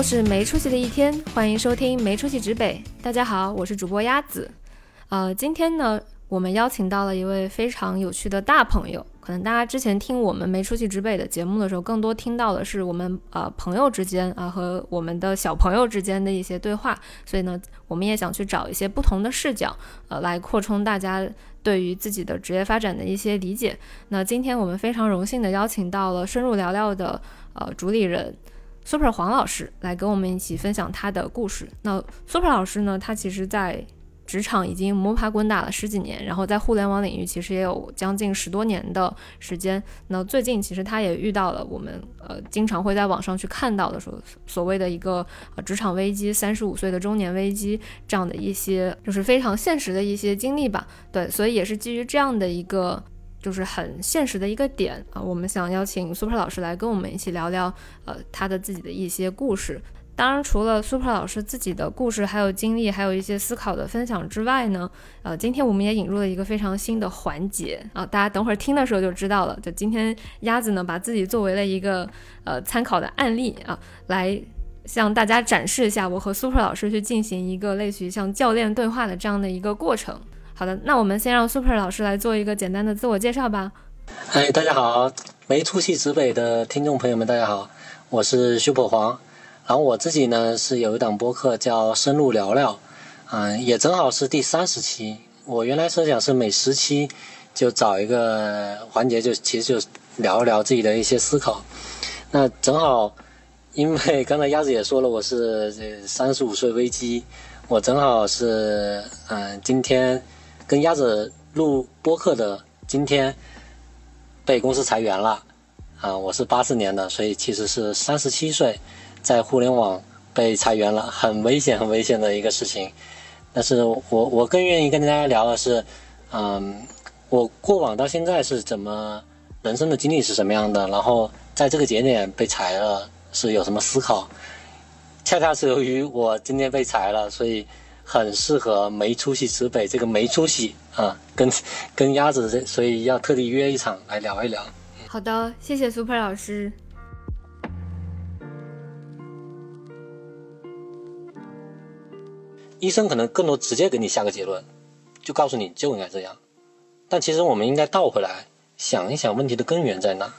又是没出息的一天，欢迎收听没出息指北。大家好，我是主播鸭子。呃，今天呢，我们邀请到了一位非常有趣的大朋友。可能大家之前听我们没出息指北的节目的时候，更多听到的是我们呃朋友之间啊和我们的小朋友之间的一些对话。所以呢，我们也想去找一些不同的视角，呃，来扩充大家对于自己的职业发展的一些理解。那今天我们非常荣幸的邀请到了深入聊聊的呃主理人。Super 黄老师来跟我们一起分享他的故事。那 Super 老师呢？他其实，在职场已经摸爬滚打了十几年，然后在互联网领域其实也有将近十多年的时间。那最近其实他也遇到了我们呃经常会在网上去看到的说所谓的一个呃职场危机、三十五岁的中年危机这样的一些就是非常现实的一些经历吧。对，所以也是基于这样的一个。就是很现实的一个点啊，我们想邀请 Super 老师来跟我们一起聊聊，呃，他的自己的一些故事。当然，除了 Super 老师自己的故事，还有经历，还有一些思考的分享之外呢，呃，今天我们也引入了一个非常新的环节啊，大家等会儿听的时候就知道了。就今天鸭子呢，把自己作为了一个呃参考的案例啊，来向大家展示一下我和 Super 老师去进行一个类似于像教练对话的这样的一个过程。好的，那我们先让 Super 老师来做一个简单的自我介绍吧。哎，大家好，没出息指北的听众朋友们，大家好，我是 Super 黄。然后我自己呢是有一档播客叫深入聊聊，嗯，也正好是第三十期。我原来设想是每十期就找一个环节，就其实就聊一聊自己的一些思考。那正好，因为刚才鸭子也说了，我是这三十五岁危机，我正好是嗯今天。跟鸭子录播客的今天被公司裁员了，啊，我是八四年的，所以其实是三十七岁，在互联网被裁员了，很危险、很危险的一个事情。但是我我更愿意跟大家聊的是，嗯，我过往到现在是怎么人生的经历是什么样的，然后在这个节点被裁了是有什么思考。恰恰是由于我今天被裁了，所以。很适合没出息指北这个没出息啊，跟跟鸭子，所以要特地约一场来聊一聊。好的，谢谢 Super 老师。医生可能更多直接给你下个结论，就告诉你就应该这样。但其实我们应该倒回来想一想问题的根源在哪。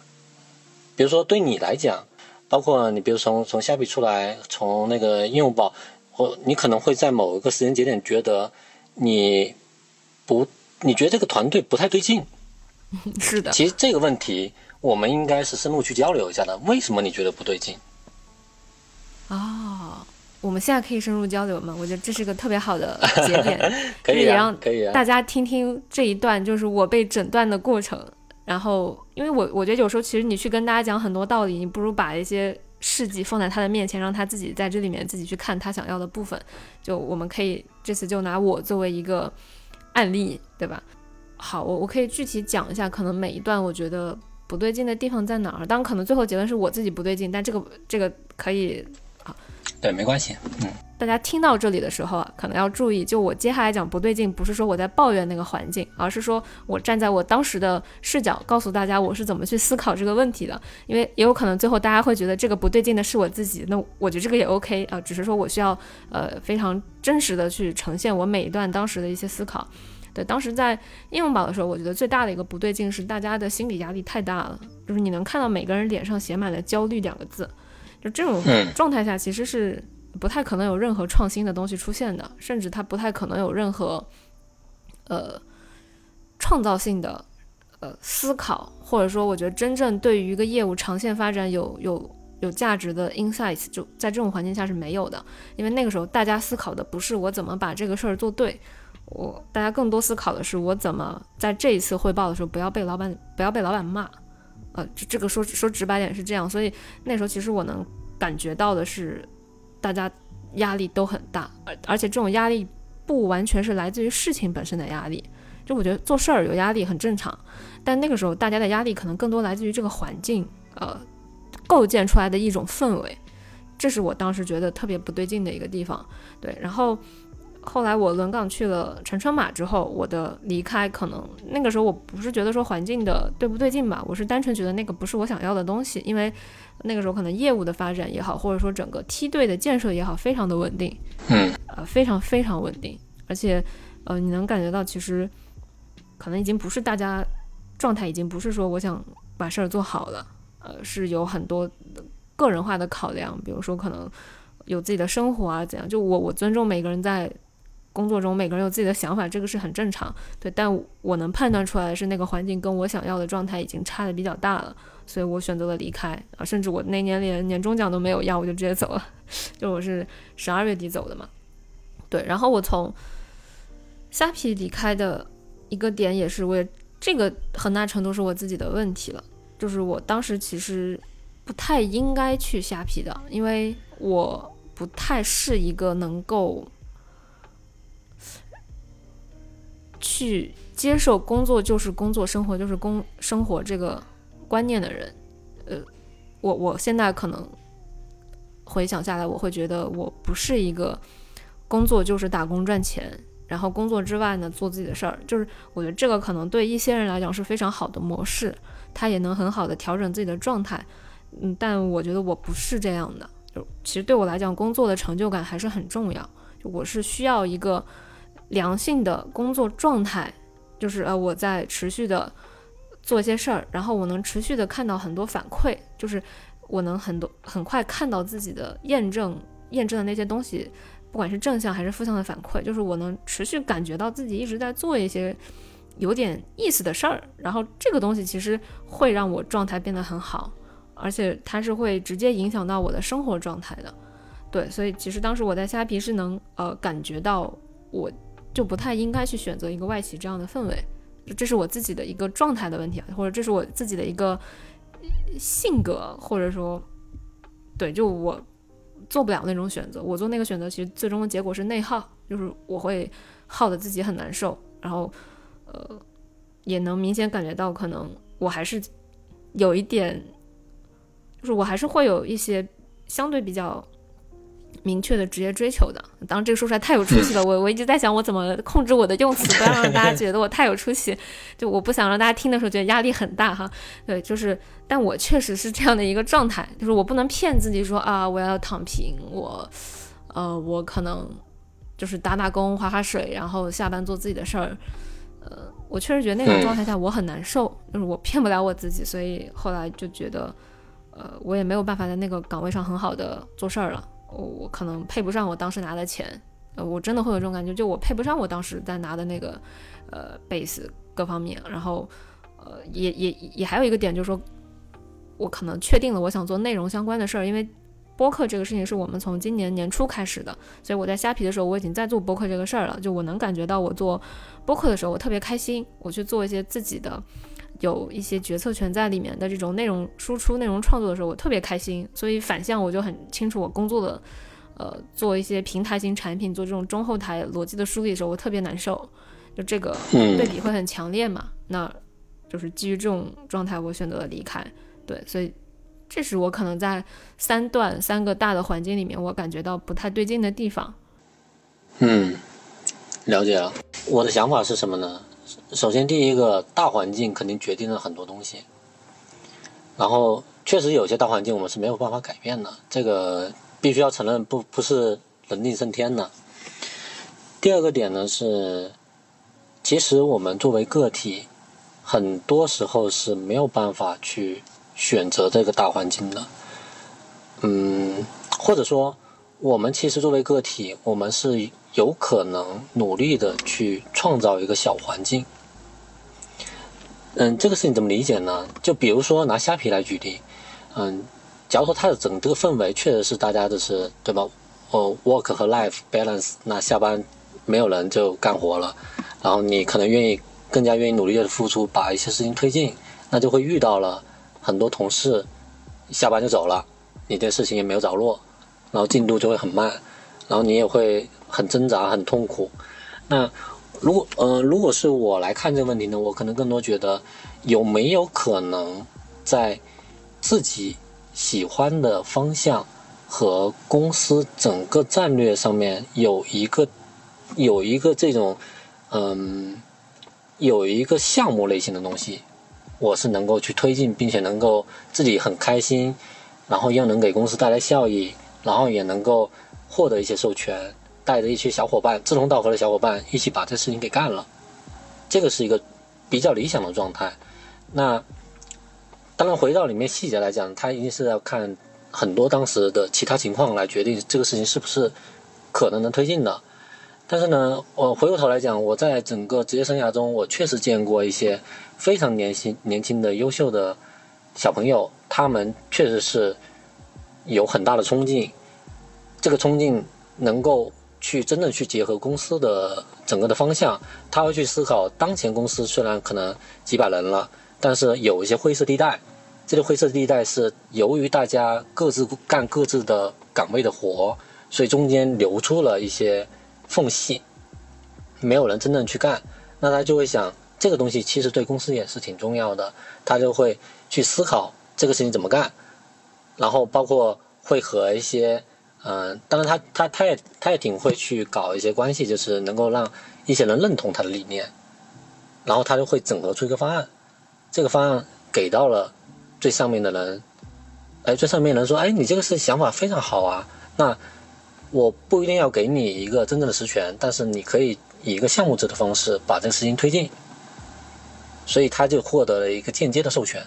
比如说对你来讲，包括你，比如从从虾皮出来，从那个应用宝。或你可能会在某一个时间节点觉得你不，你觉得这个团队不太对劲。是的。其实这个问题我们应该是深入去交流一下的。为什么你觉得不对劲？啊，我们现在可以深入交流吗？我觉得这是个特别好的节点，可以让可以大家听听这一段，就是我被诊断的过程。然后，因为我我觉得有时候其实你去跟大家讲很多道理，你不如把一些。事迹放在他的面前，让他自己在这里面自己去看他想要的部分。就我们可以这次就拿我作为一个案例，对吧？好，我我可以具体讲一下，可能每一段我觉得不对劲的地方在哪儿。当然，可能最后结论是我自己不对劲，但这个这个可以。对，没关系。嗯，大家听到这里的时候啊，可能要注意，就我接下来讲不对劲，不是说我在抱怨那个环境，而是说我站在我当时的视角，告诉大家我是怎么去思考这个问题的。因为也有可能最后大家会觉得这个不对劲的是我自己，那我觉得这个也 OK 啊，只是说我需要呃非常真实的去呈现我每一段当时的一些思考。对，当时在应用宝的时候，我觉得最大的一个不对劲是大家的心理压力太大了，就是你能看到每个人脸上写满了焦虑两个字。就这种状态下，其实是不太可能有任何创新的东西出现的，甚至它不太可能有任何呃创造性的呃思考，或者说，我觉得真正对于一个业务长线发展有有有价值的 insights，就在这种环境下是没有的。因为那个时候大家思考的不是我怎么把这个事儿做对，我大家更多思考的是我怎么在这一次汇报的时候不要被老板不要被老板骂。呃，这这个说说直白点是这样，所以那时候其实我能感觉到的是，大家压力都很大，而而且这种压力不完全是来自于事情本身的压力，就我觉得做事儿有压力很正常，但那个时候大家的压力可能更多来自于这个环境，呃，构建出来的一种氛围，这是我当时觉得特别不对劲的一个地方。对，然后后来我轮岗去了陈春马之后，我的离开可能那个时候我不是觉得说环境的对不对劲吧，我是单纯觉得那个不是我想要的东西，因为那个时候可能业务的发展也好，或者说整个梯队的建设也好，非常的稳定，嗯，呃，非常非常稳定，而且呃，你能感觉到其实可能已经不是大家状态，已经不是说我想把事儿做好了，呃，是有很多个人化的考量，比如说可能有自己的生活啊怎样，就我我尊重每个人在。工作中每个人有自己的想法，这个是很正常，对。但我能判断出来的是，那个环境跟我想要的状态已经差的比较大了，所以我选择了离开啊。甚至我那年连年终奖都没有要，我就直接走了。就我是十二月底走的嘛，对。然后我从虾皮离开的一个点也是，我也这个很大程度是我自己的问题了，就是我当时其实不太应该去虾皮的，因为我不太是一个能够。去接受工作就是工作，生活就是工生活这个观念的人，呃，我我现在可能回想下来，我会觉得我不是一个工作就是打工赚钱，然后工作之外呢做自己的事儿，就是我觉得这个可能对一些人来讲是非常好的模式，他也能很好的调整自己的状态，嗯，但我觉得我不是这样的，就其实对我来讲，工作的成就感还是很重要，就我是需要一个。良性的工作状态，就是呃我在持续的做一些事儿，然后我能持续的看到很多反馈，就是我能很多很快看到自己的验证，验证的那些东西，不管是正向还是负向的反馈，就是我能持续感觉到自己一直在做一些有点意思的事儿，然后这个东西其实会让我状态变得很好，而且它是会直接影响到我的生活状态的，对，所以其实当时我在虾皮是能呃感觉到我。就不太应该去选择一个外企这样的氛围，这是我自己的一个状态的问题，或者这是我自己的一个性格，或者说，对，就我做不了那种选择。我做那个选择，其实最终的结果是内耗，就是我会耗得自己很难受，然后，呃，也能明显感觉到，可能我还是有一点，就是我还是会有一些相对比较。明确的职业追求的，当然这个说出来太有出息了。我我一直在想，我怎么控制我的用词，不要让大家觉得我太有出息。就我不想让大家听的时候觉得压力很大哈。对，就是，但我确实是这样的一个状态，就是我不能骗自己说啊，我要躺平，我，呃，我可能就是打打工、划划水，然后下班做自己的事儿。呃，我确实觉得那种状态下我很难受，就是我骗不了我自己，所以后来就觉得，呃，我也没有办法在那个岗位上很好的做事儿了。我可能配不上我当时拿的钱，呃，我真的会有这种感觉，就我配不上我当时在拿的那个，呃，base 各方面，然后，呃，也也也还有一个点就是说，我可能确定了我想做内容相关的事儿，因为播客这个事情是我们从今年年初开始的，所以我在虾皮的时候我已经在做播客这个事儿了，就我能感觉到我做播客的时候我特别开心，我去做一些自己的。有一些决策权在里面的这种内容输出、内容创作的时候，我特别开心。所以反向我就很清楚，我工作的，呃，做一些平台型产品，做这种中后台逻辑的梳理的时候，我特别难受。就这个对比会很强烈嘛？那就是基于这种状态，我选择了离开。对，所以这是我可能在三段三个大的环境里面，我感觉到不太对劲的地方。嗯，了解了。我的想法是什么呢？首先，第一个大环境肯定决定了很多东西，然后确实有些大环境我们是没有办法改变的，这个必须要承认，不不是人定胜天的。第二个点呢是，其实我们作为个体，很多时候是没有办法去选择这个大环境的，嗯，或者说，我们其实作为个体，我们是有可能努力的去创造一个小环境。嗯，这个事情怎么理解呢？就比如说拿虾皮来举例，嗯，假如说它的整个氛围确实是大家都是对吧？哦，work 和 life balance，那下班没有人就干活了，然后你可能愿意更加愿意努力的付出，把一些事情推进，那就会遇到了很多同事下班就走了，你这事情也没有着落，然后进度就会很慢，然后你也会很挣扎、很痛苦，那。如果呃，如果是我来看这个问题呢，我可能更多觉得有没有可能在自己喜欢的方向和公司整个战略上面有一个有一个这种，嗯，有一个项目类型的东西，我是能够去推进，并且能够自己很开心，然后又能给公司带来效益，然后也能够获得一些授权，带着一些小伙伴志同道合的小伙伴一起把这事情给干了，这个是一个比较理想的状态。那当然回到里面细节来讲，他一定是要看很多当时的其他情况来决定这个事情是不是可能能推进的。但是呢，我回过头来讲，我在整个职业生涯中，我确实见过一些非常年轻、年轻的优秀的小朋友，他们确实是有很大的冲劲，这个冲劲能够去真正去结合公司的整个的方向，他会去思考当前公司虽然可能几百人了，但是有一些灰色地带，这个灰色地带是由于大家各自干各自的岗位的活，所以中间流出了一些。缝隙，没有人真正去干，那他就会想，这个东西其实对公司也是挺重要的，他就会去思考这个事情怎么干，然后包括会和一些，嗯，当然他他他也他也挺会去搞一些关系，就是能够让一些人认同他的理念，然后他就会整合出一个方案，这个方案给到了最上面的人，哎，最上面人说，哎，你这个是想法非常好啊，那。我不一定要给你一个真正的实权，但是你可以以一个项目制的方式把这个事情推进，所以他就获得了一个间接的授权。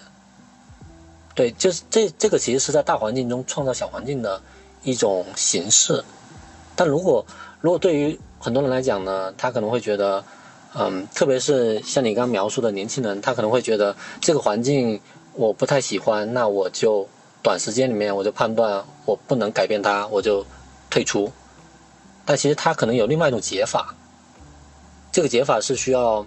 对，就是这这个其实是在大环境中创造小环境的一种形式。但如果如果对于很多人来讲呢，他可能会觉得，嗯，特别是像你刚描述的年轻人，他可能会觉得这个环境我不太喜欢，那我就短时间里面我就判断我不能改变它，我就。退出，但其实他可能有另外一种解法，这个解法是需要，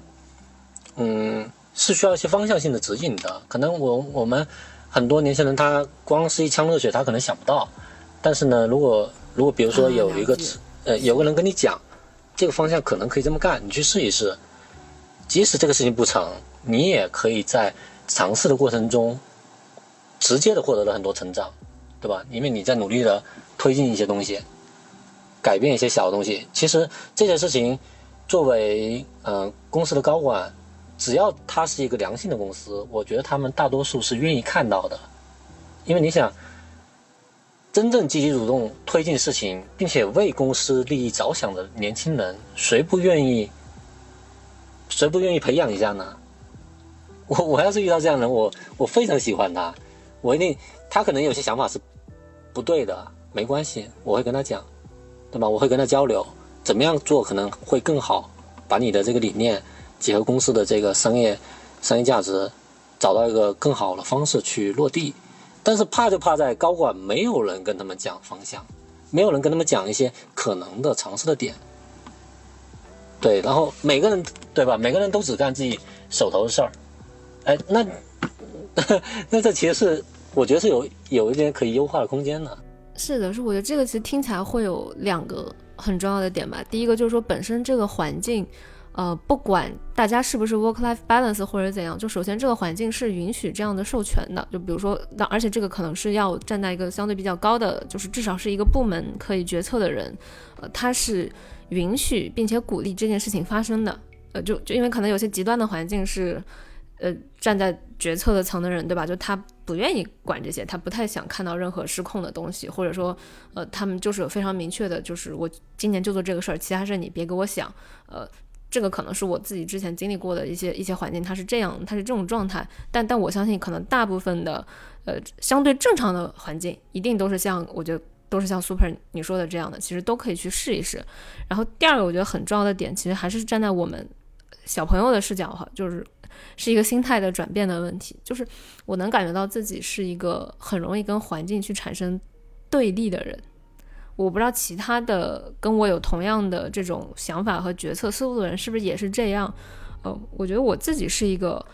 嗯，是需要一些方向性的指引的。可能我我们很多年轻人他光是一腔热血，他可能想不到。但是呢，如果如果比如说有一个呃有个人跟你讲，这个方向可能可以这么干，你去试一试，即使这个事情不成，你也可以在尝试的过程中，直接的获得了很多成长，对吧？因为你在努力的推进一些东西。改变一些小的东西，其实这件事情，作为嗯公司的高管，只要他是一个良性的公司，我觉得他们大多数是愿意看到的，因为你想，真正积极主动推进事情，并且为公司利益着想的年轻人，谁不愿意？谁不愿意培养一下呢？我我要是遇到这样的人，我我非常喜欢他，我一定他可能有些想法是不对的，没关系，我会跟他讲。对吧？我会跟他交流，怎么样做可能会更好，把你的这个理念结合公司的这个商业商业价值，找到一个更好的方式去落地。但是怕就怕在高管没有人跟他们讲方向，没有人跟他们讲一些可能的尝试的点。对，然后每个人对吧？每个人都只干自己手头的事儿。哎，那 那这其实是我觉得是有有一点可以优化的空间的。是的，是我觉得这个其实听起来会有两个很重要的点吧。第一个就是说本身这个环境，呃，不管大家是不是 work-life balance 或者怎样，就首先这个环境是允许这样的授权的。就比如说，那而且这个可能是要站在一个相对比较高的，就是至少是一个部门可以决策的人，呃，他是允许并且鼓励这件事情发生的。呃，就就因为可能有些极端的环境是。呃，站在决策的层的人，对吧？就他不愿意管这些，他不太想看到任何失控的东西，或者说，呃，他们就是有非常明确的，就是我今年就做这个事儿，其他事儿你别给我想。呃，这个可能是我自己之前经历过的一些一些环境，它是这样，它是这种状态。但但我相信，可能大部分的，呃，相对正常的环境，一定都是像我觉得都是像 Super 你说的这样的，其实都可以去试一试。然后第二个，我觉得很重要的点，其实还是站在我们小朋友的视角哈，就是。是一个心态的转变的问题，就是我能感觉到自己是一个很容易跟环境去产生对立的人。我不知道其他的跟我有同样的这种想法和决策思路的人是不是也是这样。呃，我觉得我自己是一个，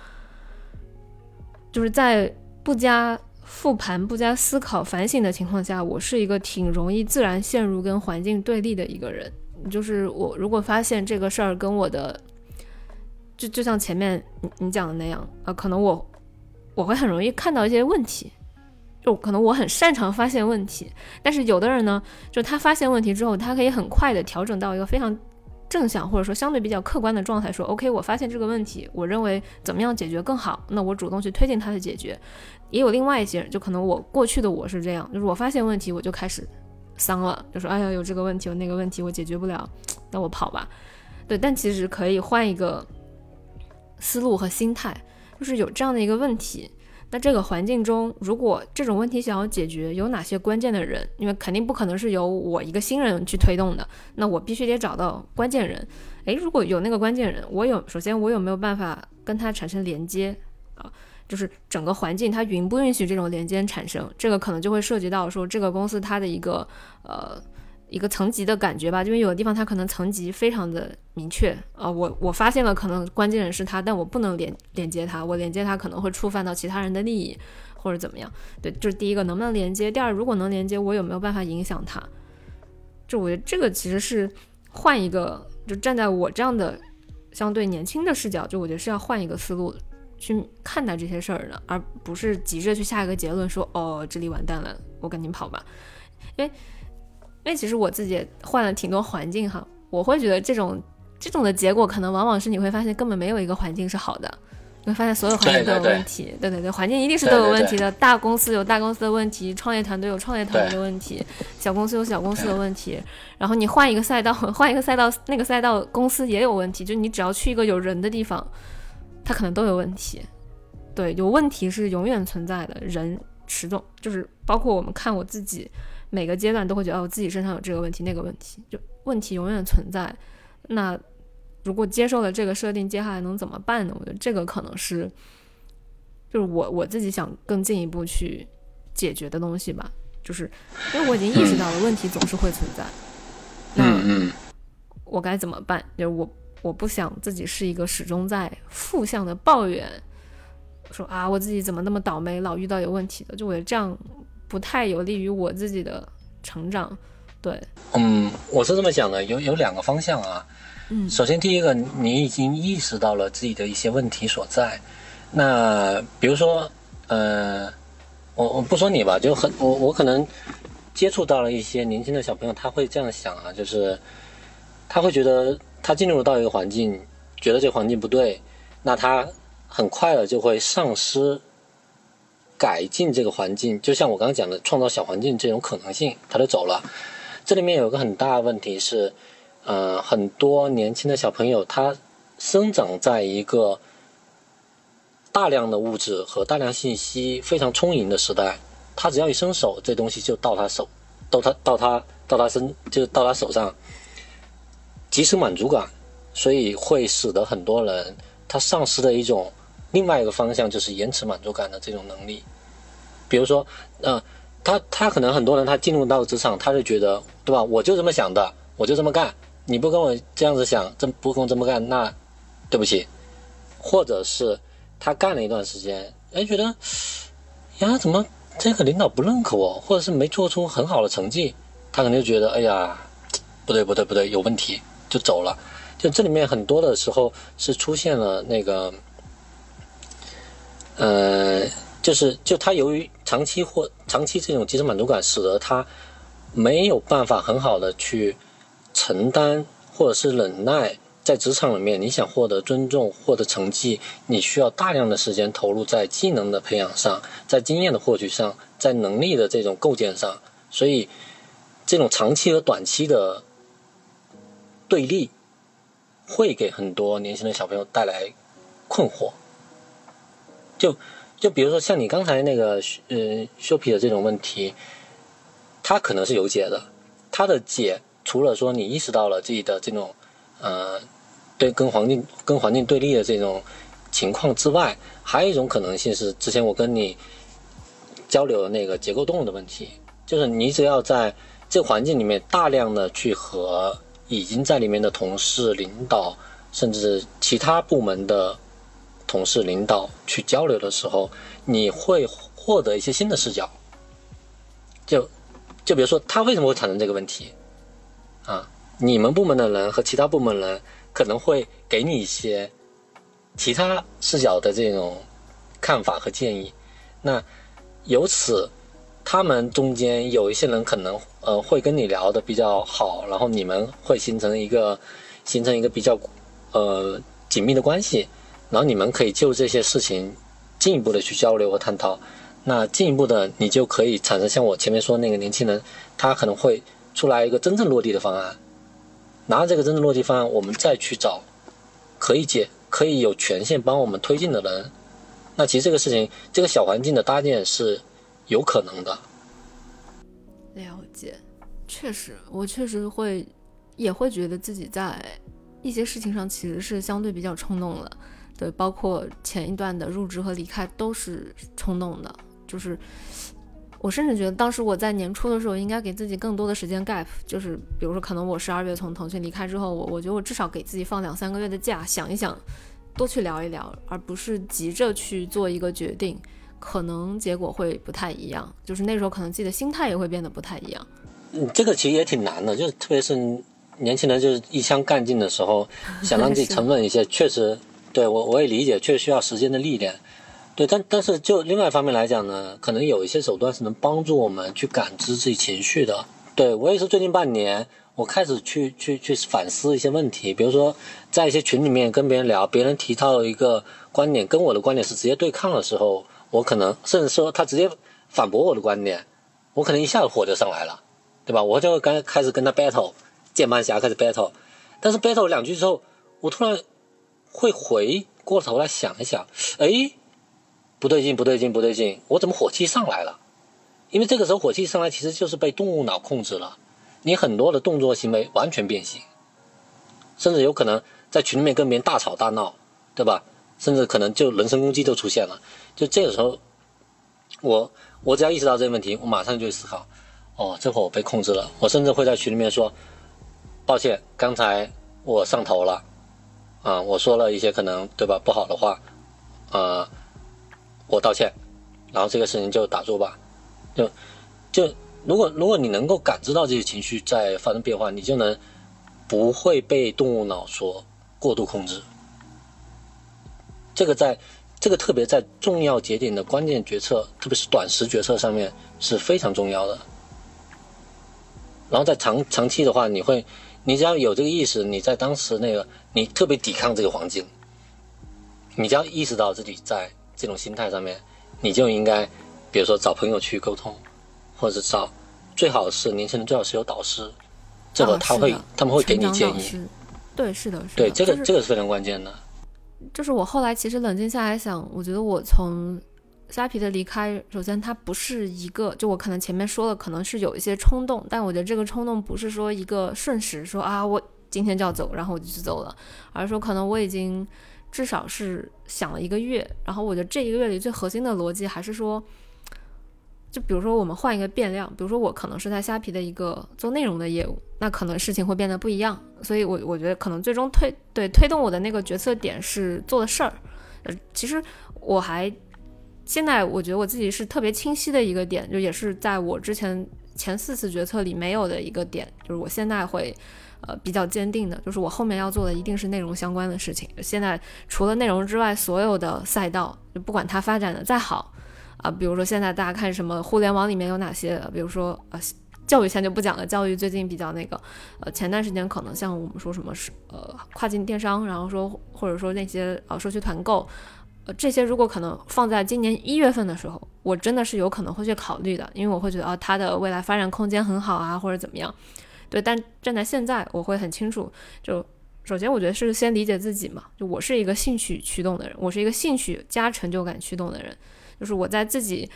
就是在不加复盘、不加思考、反省的情况下，我是一个挺容易自然陷入跟环境对立的一个人。就是我如果发现这个事儿跟我的。就就像前面你你讲的那样，呃，可能我我会很容易看到一些问题，就可能我很擅长发现问题，但是有的人呢，就他发现问题之后，他可以很快的调整到一个非常正向或者说相对比较客观的状态说，OK，我发现这个问题，我认为怎么样解决更好，那我主动去推进它的解决。也有另外一些人，就可能我过去的我是这样，就是我发现问题我就开始丧了，就说哎呀有这个问题有那个问题我解决不了，那我跑吧。对，但其实可以换一个思路和心态，就是有这样的一个问题。那这个环境中，如果这种问题想要解决，有哪些关键的人？因为肯定不可能是由我一个新人去推动的，那我必须得找到关键人。诶，如果有那个关键人，我有首先我有没有办法跟他产生连接啊？就是整个环境它允不允许这种连接产生？这个可能就会涉及到说这个公司它的一个呃。一个层级的感觉吧，因为有的地方它可能层级非常的明确啊，我我发现了可能关键人是他，但我不能连连接他，我连接他可能会触犯到其他人的利益或者怎么样。对，就是第一个能不能连接，第二如果能连接，我有没有办法影响他？就我觉得这个其实是换一个，就站在我这样的相对年轻的视角，就我觉得是要换一个思路去看待这些事儿的，而不是急着去下一个结论说哦这里完蛋了，我赶紧跑吧，因为。因为其实我自己也换了挺多环境哈，我会觉得这种这种的结果可能往往是你会发现根本没有一个环境是好的，你会发现所有环境都有问题，对对对，环境一定是都有问题的。大公司有大公司的问题，创业团队有创业团队的问题，小公司有小公司的问题。然后你换一个赛道，换一个赛道，那个赛道公司也有问题。就你只要去一个有人的地方，它可能都有问题。对，有问题是永远存在的，人始终就是包括我们看我自己。每个阶段都会觉得，哦，我自己身上有这个问题、那个问题，就问题永远存在。那如果接受了这个设定，接下来能怎么办呢？我觉得这个可能是，就是我我自己想更进一步去解决的东西吧。就是因为我已经意识到了问题总是会存在。那我该怎么办？就是我我不想自己是一个始终在负向的抱怨，说啊，我自己怎么那么倒霉，老遇到有问题的。就我觉得这样。不太有利于我自己的成长，对，嗯，我是这么想的，有有两个方向啊，嗯，首先第一个，你已经意识到了自己的一些问题所在，那比如说，呃，我我不说你吧，就很我我可能接触到了一些年轻的小朋友，他会这样想啊，就是他会觉得他进入到一个环境，觉得这个环境不对，那他很快的就会丧失。改进这个环境，就像我刚刚讲的，创造小环境这种可能性，他就走了。这里面有个很大的问题是，呃，很多年轻的小朋友他生长在一个大量的物质和大量信息非常充盈的时代，他只要一伸手，这东西就到他手，到他到他到他身，就到他手上，及时满足感，所以会使得很多人他丧失了一种。另外一个方向就是延迟满足感的这种能力，比如说，嗯，他他可能很多人他进入到职场，他就觉得，对吧？我就这么想的，我就这么干。你不跟我这样子想，这不跟我这么干，那对不起。或者是他干了一段时间，哎，觉得呀，怎么这个领导不认可我，或者是没做出很好的成绩，他可能就觉得，哎呀，不对不对不对，有问题，就走了。就这里面很多的时候是出现了那个。呃，就是就他由于长期或长期这种及时满足感，使得他没有办法很好的去承担或者是忍耐，在职场里面，你想获得尊重、获得成绩，你需要大量的时间投入在技能的培养上，在经验的获取上，在能力的这种构建上，所以这种长期和短期的对立，会给很多年轻的小朋友带来困惑。就就比如说像你刚才那个呃修皮的这种问题，它可能是有解的。它的解除了说你意识到了自己的这种呃对跟环境跟环境对立的这种情况之外，还有一种可能性是之前我跟你交流的那个结构动物的问题，就是你只要在这环境里面大量的去和已经在里面的同事、领导，甚至其他部门的。同事、领导去交流的时候，你会获得一些新的视角。就就比如说，他为什么会产生这个问题？啊，你们部门的人和其他部门人可能会给你一些其他视角的这种看法和建议。那由此，他们中间有一些人可能呃会跟你聊的比较好，然后你们会形成一个形成一个比较呃紧密的关系，然后你们可以就这些事情进一步的去交流和探讨。那进一步的，你就可以产生像我前面说那个年轻人，他可能会出来一个真正落地的方案。拿着这个真正落地方案，我们再去找可以解、可以有权限帮我们推进的人。那其实这个事情，这个小环境的搭建是有可能的。了解，确实，我确实会也会觉得自己在一些事情上其实是相对比较冲动了。对，包括前一段的入职和离开都是冲动的。就是我甚至觉得，当时我在年初的时候应该给自己更多的时间 gap，就是比如说，可能我十二月从腾讯离开之后，我我觉得我至少给自己放两三个月的假，想一想，多去聊一聊，而不是急着去做一个决定，可能结果会不太一样。就是那时候可能自己的心态也会变得不太一样。嗯，这个其实也挺难的，就是特别是年轻人就是一腔干劲的时候，想让自己 沉稳一些，确实，对我我也理解，确实需要时间的历练。对，但但是就另外一方面来讲呢，可能有一些手段是能帮助我们去感知自己情绪的。对我也是最近半年，我开始去去去反思一些问题，比如说在一些群里面跟别人聊，别人提到一个观点，跟我的观点是直接对抗的时候，我可能甚至说他直接反驳我的观点，我可能一下子火就上来了，对吧？我就会刚开始跟他 battle，键盘侠开始 battle，但是 battle 两句之后，我突然会回过头来想一想，哎。不对劲，不对劲，不对劲！我怎么火气上来了？因为这个时候火气上来，其实就是被动物脑控制了。你很多的动作行为完全变形，甚至有可能在群里面跟别人大吵大闹，对吧？甚至可能就人身攻击都出现了。就这个时候，我我只要意识到这个问题，我马上就思考：哦，这会我被控制了。我甚至会在群里面说：抱歉，刚才我上头了，啊，我说了一些可能对吧不好的话，啊。我道歉，然后这个事情就打住吧。就就如果如果你能够感知到这些情绪在发生变化，你就能不会被动物脑所过度控制。这个在这个特别在重要节点的关键决策，特别是短时决策上面是非常重要的。然后在长长期的话，你会你只要有这个意识，你在当时那个你特别抵抗这个环境，你只要意识到自己在。这种心态上面，你就应该，比如说找朋友去沟通，或者找，最好是年轻人最好是有导师，这个他会他们会给你建议。对，是的，对，这个这个是非常关键的。就是我后来其实冷静下来想，我觉得我从虾皮的离开，首先它不是一个，就我可能前面说了，可能是有一些冲动，但我觉得这个冲动不是说一个瞬时说啊，我今天就要走，然后我就去走了，而是说可能我已经。至少是想了一个月，然后我觉得这一个月里最核心的逻辑还是说，就比如说我们换一个变量，比如说我可能是在虾皮的一个做内容的业务，那可能事情会变得不一样。所以，我我觉得可能最终推对推动我的那个决策点是做的事儿。呃，其实我还现在我觉得我自己是特别清晰的一个点，就也是在我之前前四次决策里没有的一个点，就是我现在会。呃，比较坚定的就是我后面要做的一定是内容相关的事情。现在除了内容之外，所有的赛道，就不管它发展的再好，啊，比如说现在大家看什么互联网里面有哪些，比如说呃，教育先就不讲了，教育最近比较那个，呃，前段时间可能像我们说什么是呃跨境电商，然后说或者说那些呃社区团购，呃这些如果可能放在今年一月份的时候，我真的是有可能会去考虑的，因为我会觉得啊它的未来发展空间很好啊，或者怎么样。对，但站在现在，我会很清楚。就首先，我觉得是先理解自己嘛。就我是一个兴趣驱动的人，我是一个兴趣加成就感驱动的人。就是我在自己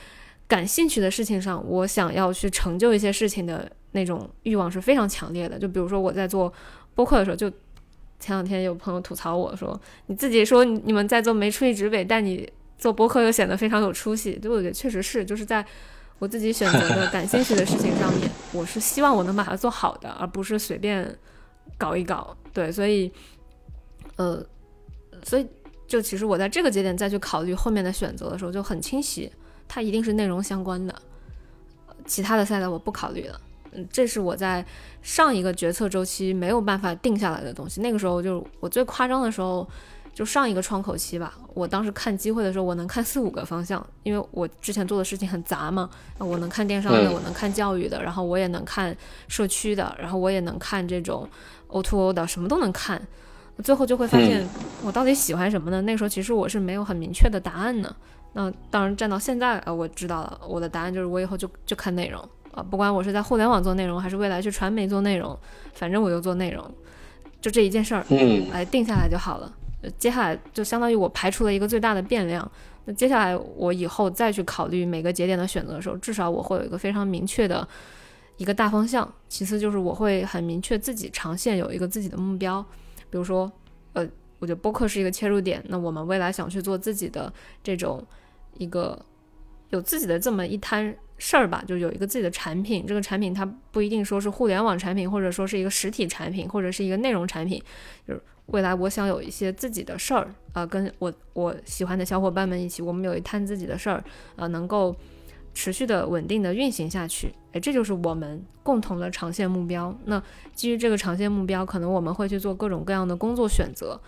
感兴趣的事情上，我想要去成就一些事情的那种欲望是非常强烈的。就比如说我在做播客的时候，就前两天有朋友吐槽我说：“你自己说你们在做没出息直北，但你做博客又显得非常有出息。”就我觉得确实是，就是在。我自己选择的感兴趣的事情上面，我是希望我能把它做好的，而不是随便搞一搞。对，所以，呃，所以就其实我在这个节点再去考虑后面的选择的时候就很清晰，它一定是内容相关的，其他的赛道我不考虑了。嗯，这是我在上一个决策周期没有办法定下来的东西。那个时候就我最夸张的时候。就上一个窗口期吧，我当时看机会的时候，我能看四五个方向，因为我之前做的事情很杂嘛，我能看电商的，我能看教育的，然后我也能看社区的，然后我也能看这种 O to O 的，什么都能看。最后就会发现，我到底喜欢什么呢？那时候其实我是没有很明确的答案的。那当然站到现在，呃，我知道了，我的答案就是我以后就就看内容啊，不管我是在互联网做内容，还是未来去传媒做内容，反正我就做内容，就这一件事儿，嗯，来定下来就好了。接下来就相当于我排除了一个最大的变量。那接下来我以后再去考虑每个节点的选择的时候，至少我会有一个非常明确的一个大方向。其次就是我会很明确自己长线有一个自己的目标。比如说，呃，我觉得播客是一个切入点。那我们未来想去做自己的这种一个有自己的这么一摊事儿吧，就有一个自己的产品。这个产品它不一定说是互联网产品，或者说是一个实体产品，或者是一个内容产品。就是未来我想有一些自己的事儿啊，跟我我喜欢的小伙伴们一起，我们有一摊自己的事儿啊，能够。持续的稳定的运行下去，哎，这就是我们共同的长线目标。那基于这个长线目标，可能我们会去做各种各样的工作选择，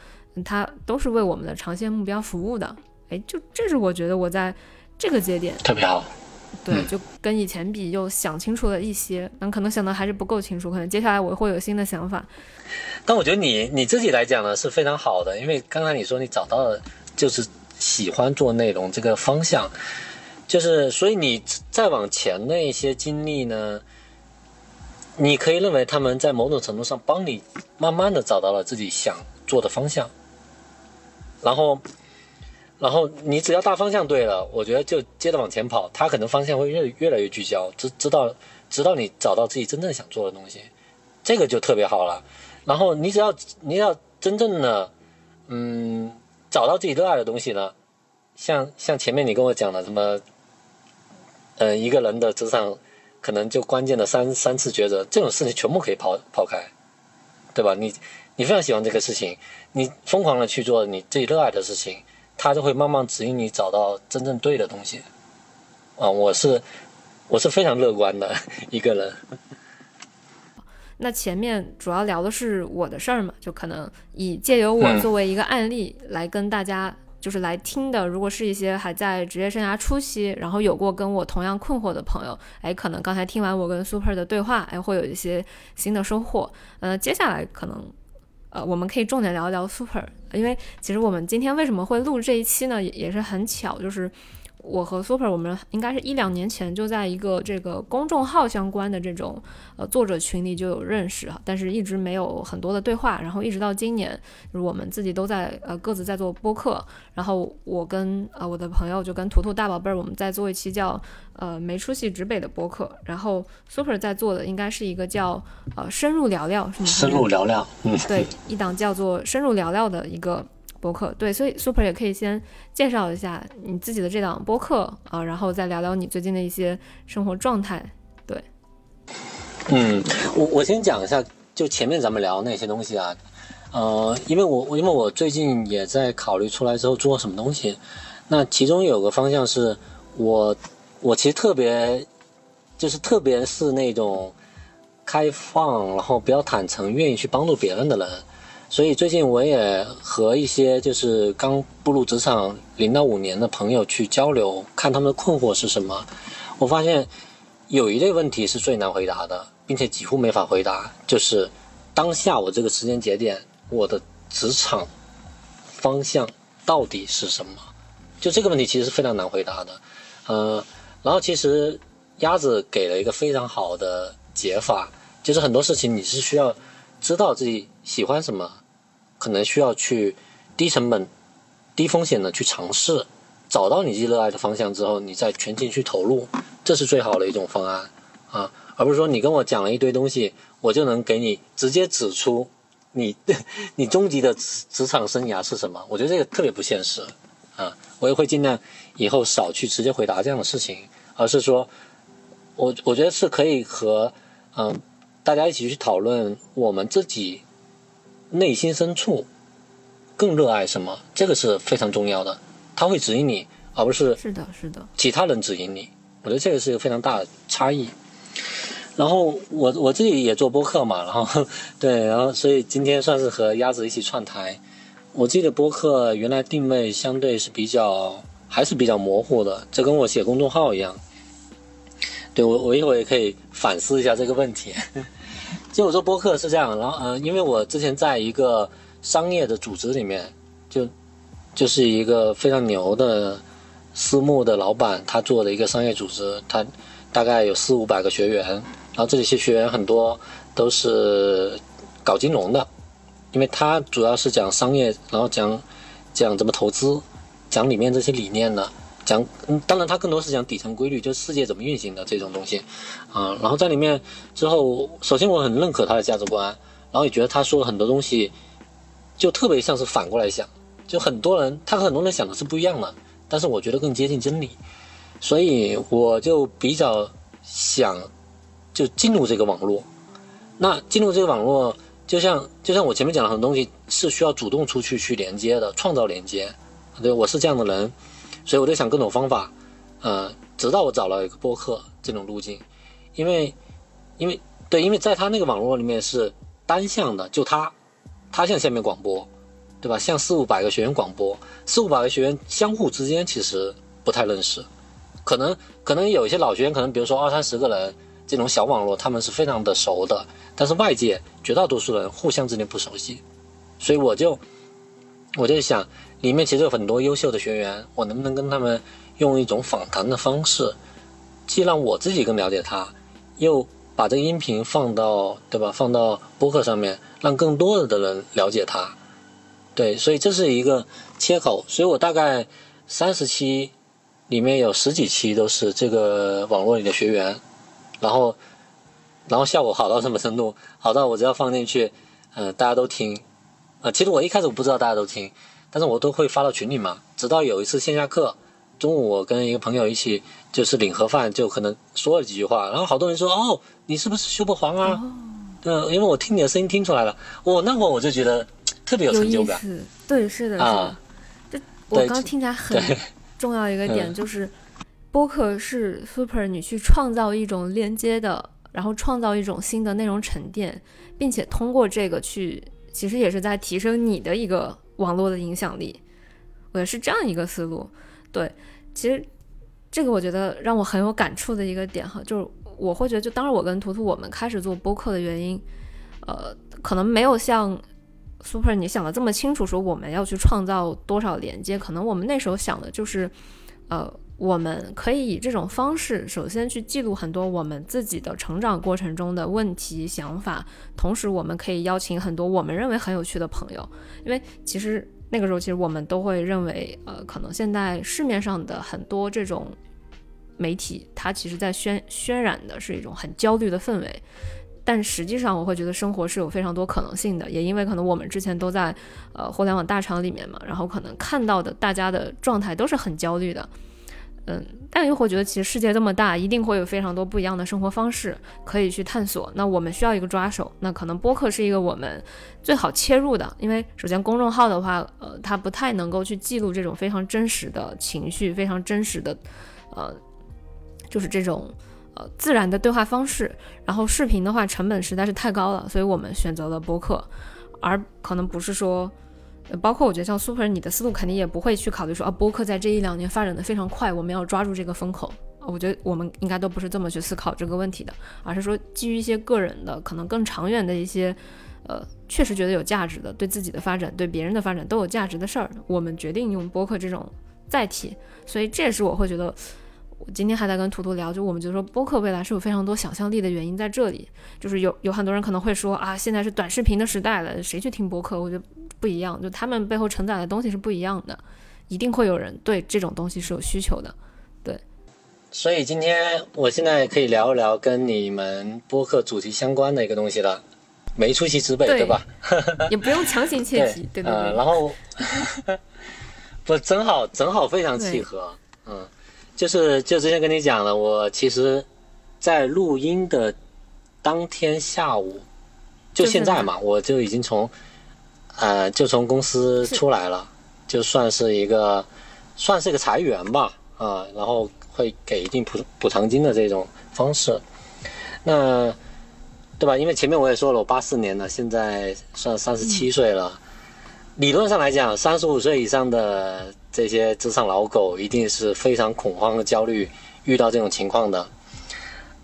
它都是为我们的长线目标服务的。哎，就这是我觉得我在这个节点特别好，对，就跟以前比又想清楚了一些，但可能想的还是不够清楚，可能接下来我会有新的想法。但我觉得你你自己来讲呢是非常好的，因为刚才你说你找到了就是喜欢做内容这个方向。就是，所以你再往前的一些经历呢，你可以认为他们在某种程度上帮你慢慢的找到了自己想做的方向，然后，然后你只要大方向对了，我觉得就接着往前跑，他可能方向会越越来越聚焦，直直到直到你找到自己真正想做的东西，这个就特别好了。然后你只要你要真正的嗯找到自己热爱的东西呢，像像前面你跟我讲的什么。嗯，一个人的职场可能就关键的三三次抉择，这种事情全部可以抛抛开，对吧？你你非常喜欢这个事情，你疯狂的去做你自己热爱的事情，它就会慢慢指引你找到真正对的东西。啊，我是我是非常乐观的 一个人。那前面主要聊的是我的事儿嘛，就可能以借由我作为一个案例来跟大家。就是来听的，如果是一些还在职业生涯初期，然后有过跟我同样困惑的朋友，哎，可能刚才听完我跟 Super 的对话，哎，会有一些新的收获。呃，接下来可能，呃，我们可以重点聊一聊 Super，因为其实我们今天为什么会录这一期呢？也也是很巧，就是。我和 Super，我们应该是一两年前就在一个这个公众号相关的这种呃作者群里就有认识哈，但是一直没有很多的对话，然后一直到今年，就是我们自己都在呃各自在做播客，然后我跟呃我的朋友就跟图图大宝贝儿，我们在做一期叫呃没出息指北的播客，然后 Super 在做的应该是一个叫呃深入聊聊是吗？深入聊聊，嗯，对，一档叫做深入聊聊的一个。播客对，所以 Super 也可以先介绍一下你自己的这档播客啊，然后再聊聊你最近的一些生活状态。对，嗯，我我先讲一下，就前面咱们聊那些东西啊，呃，因为我因为我最近也在考虑出来之后做什么东西，那其中有个方向是我我其实特别就是特别是那种开放，然后比较坦诚，愿意去帮助别人的人。所以最近我也和一些就是刚步入职场零到五年的朋友去交流，看他们的困惑是什么。我发现有一类问题是最难回答的，并且几乎没法回答，就是当下我这个时间节点，我的职场方向到底是什么？就这个问题其实是非常难回答的。呃，然后其实鸭子给了一个非常好的解法，就是很多事情你是需要知道自己喜欢什么。可能需要去低成本、低风险的去尝试，找到你自己热爱的方向之后，你再全情去投入，这是最好的一种方案啊，而不是说你跟我讲了一堆东西，我就能给你直接指出你 你终极的职职场生涯是什么？我觉得这个特别不现实啊，我也会尽量以后少去直接回答这样的事情，而是说，我我觉得是可以和嗯大家一起去讨论我们自己。内心深处更热爱什么？这个是非常重要的，他会指引你，而不是是的，是的，其他人指引你。我觉得这个是一个非常大的差异。然后我我自己也做播客嘛，然后对，然后所以今天算是和鸭子一起串台。我记得播客原来定位相对是比较还是比较模糊的，这跟我写公众号一样。对我，我一会儿也可以反思一下这个问题。就我做播客是这样，然后嗯，因为我之前在一个商业的组织里面，就就是一个非常牛的私募的老板，他做的一个商业组织，他大概有四五百个学员，然后这里些学员很多都是搞金融的。因为他主要是讲商业，然后讲讲怎么投资，讲里面这些理念的，讲嗯，当然他更多是讲底层规律，就是世界怎么运行的这种东西，啊，然后在里面之后，首先我很认可他的价值观，然后也觉得他说的很多东西，就特别像是反过来想，就很多人他和很多人想的是不一样的，但是我觉得更接近真理，所以我就比较想就进入这个网络，那进入这个网络。就像就像我前面讲的很多东西是需要主动出去去连接的，创造连接。对，我是这样的人，所以我在想各种方法，呃，直到我找了一个播客这种路径，因为因为对，因为在他那个网络里面是单向的，就他他向下面广播，对吧？向四五百个学员广播，四五百个学员相互之间其实不太认识，可能可能有一些老学员，可能比如说二三十个人。这种小网络，他们是非常的熟的，但是外界绝大多数人互相之间不熟悉，所以我就我就想，里面其实有很多优秀的学员，我能不能跟他们用一种访谈的方式，既让我自己更了解他，又把这个音频放到对吧，放到播客上面，让更多的人了解他，对，所以这是一个切口，所以我大概三十期里面有十几期都是这个网络里的学员。然后，然后效果好到什么程度？好到我只要放进去，嗯，大家都听。呃，其实我一开始我不知道大家都听，但是我都会发到群里嘛。直到有一次线下课，中午我跟一个朋友一起就是领盒饭，就可能说了几句话，然后好多人说：“哦，你是不是修不黄啊？”嗯，因为我听你的声音听出来了。我那会儿我就觉得特别有成就感。对，是的，啊，这我刚听起来很重要一个点就是。播客是 Super，你去创造一种连接的，然后创造一种新的内容沉淀，并且通过这个去，其实也是在提升你的一个网络的影响力。我也是这样一个思路。对，其实这个我觉得让我很有感触的一个点哈，就是我会觉得，就当时我跟图图我们开始做播客的原因，呃，可能没有像 Super 你想的这么清楚，说我们要去创造多少连接，可能我们那时候想的就是，呃。我们可以以这种方式，首先去记录很多我们自己的成长过程中的问题、想法，同时我们可以邀请很多我们认为很有趣的朋友，因为其实那个时候，其实我们都会认为，呃，可能现在市面上的很多这种媒体，它其实在渲渲染的是一种很焦虑的氛围，但实际上我会觉得生活是有非常多可能性的，也因为可能我们之前都在呃互联网大厂里面嘛，然后可能看到的大家的状态都是很焦虑的。嗯，但又会觉得其实世界这么大，一定会有非常多不一样的生活方式可以去探索。那我们需要一个抓手，那可能播客是一个我们最好切入的。因为首先公众号的话，呃，它不太能够去记录这种非常真实的情绪，非常真实的，呃，就是这种呃自然的对话方式。然后视频的话，成本实在是太高了，所以我们选择了播客，而可能不是说。包括我觉得像 Super，你的思路肯定也不会去考虑说啊，播客在这一两年发展的非常快，我们要抓住这个风口。我觉得我们应该都不是这么去思考这个问题的，而是说基于一些个人的可能更长远的一些，呃，确实觉得有价值的，对自己的发展、对别人的发展都有价值的事儿，我们决定用播客这种载体。所以这也是我会觉得，我今天还在跟图图聊，就我们觉得说播客未来是有非常多想象力的原因在这里。就是有有很多人可能会说啊，现在是短视频的时代了，谁去听播客？我觉得。不一样，就他们背后承载的东西是不一样的，一定会有人对这种东西是有需求的，对。所以今天我现在可以聊一聊跟你们播客主题相关的一个东西了，没出息之辈，对吧？也不用强行切题，对对对。然后，不正好正好非常契合，嗯，就是就之前跟你讲了，我其实，在录音的当天下午，就现在嘛，我就已经从。呃，就从公司出来了，就算是一个，算是一个裁员吧，啊，然后会给一定补补偿金的这种方式，那，对吧？因为前面我也说了，我八四年的，现在算三十七岁了，理论上来讲，三十五岁以上的这些职场老狗一定是非常恐慌和焦虑，遇到这种情况的。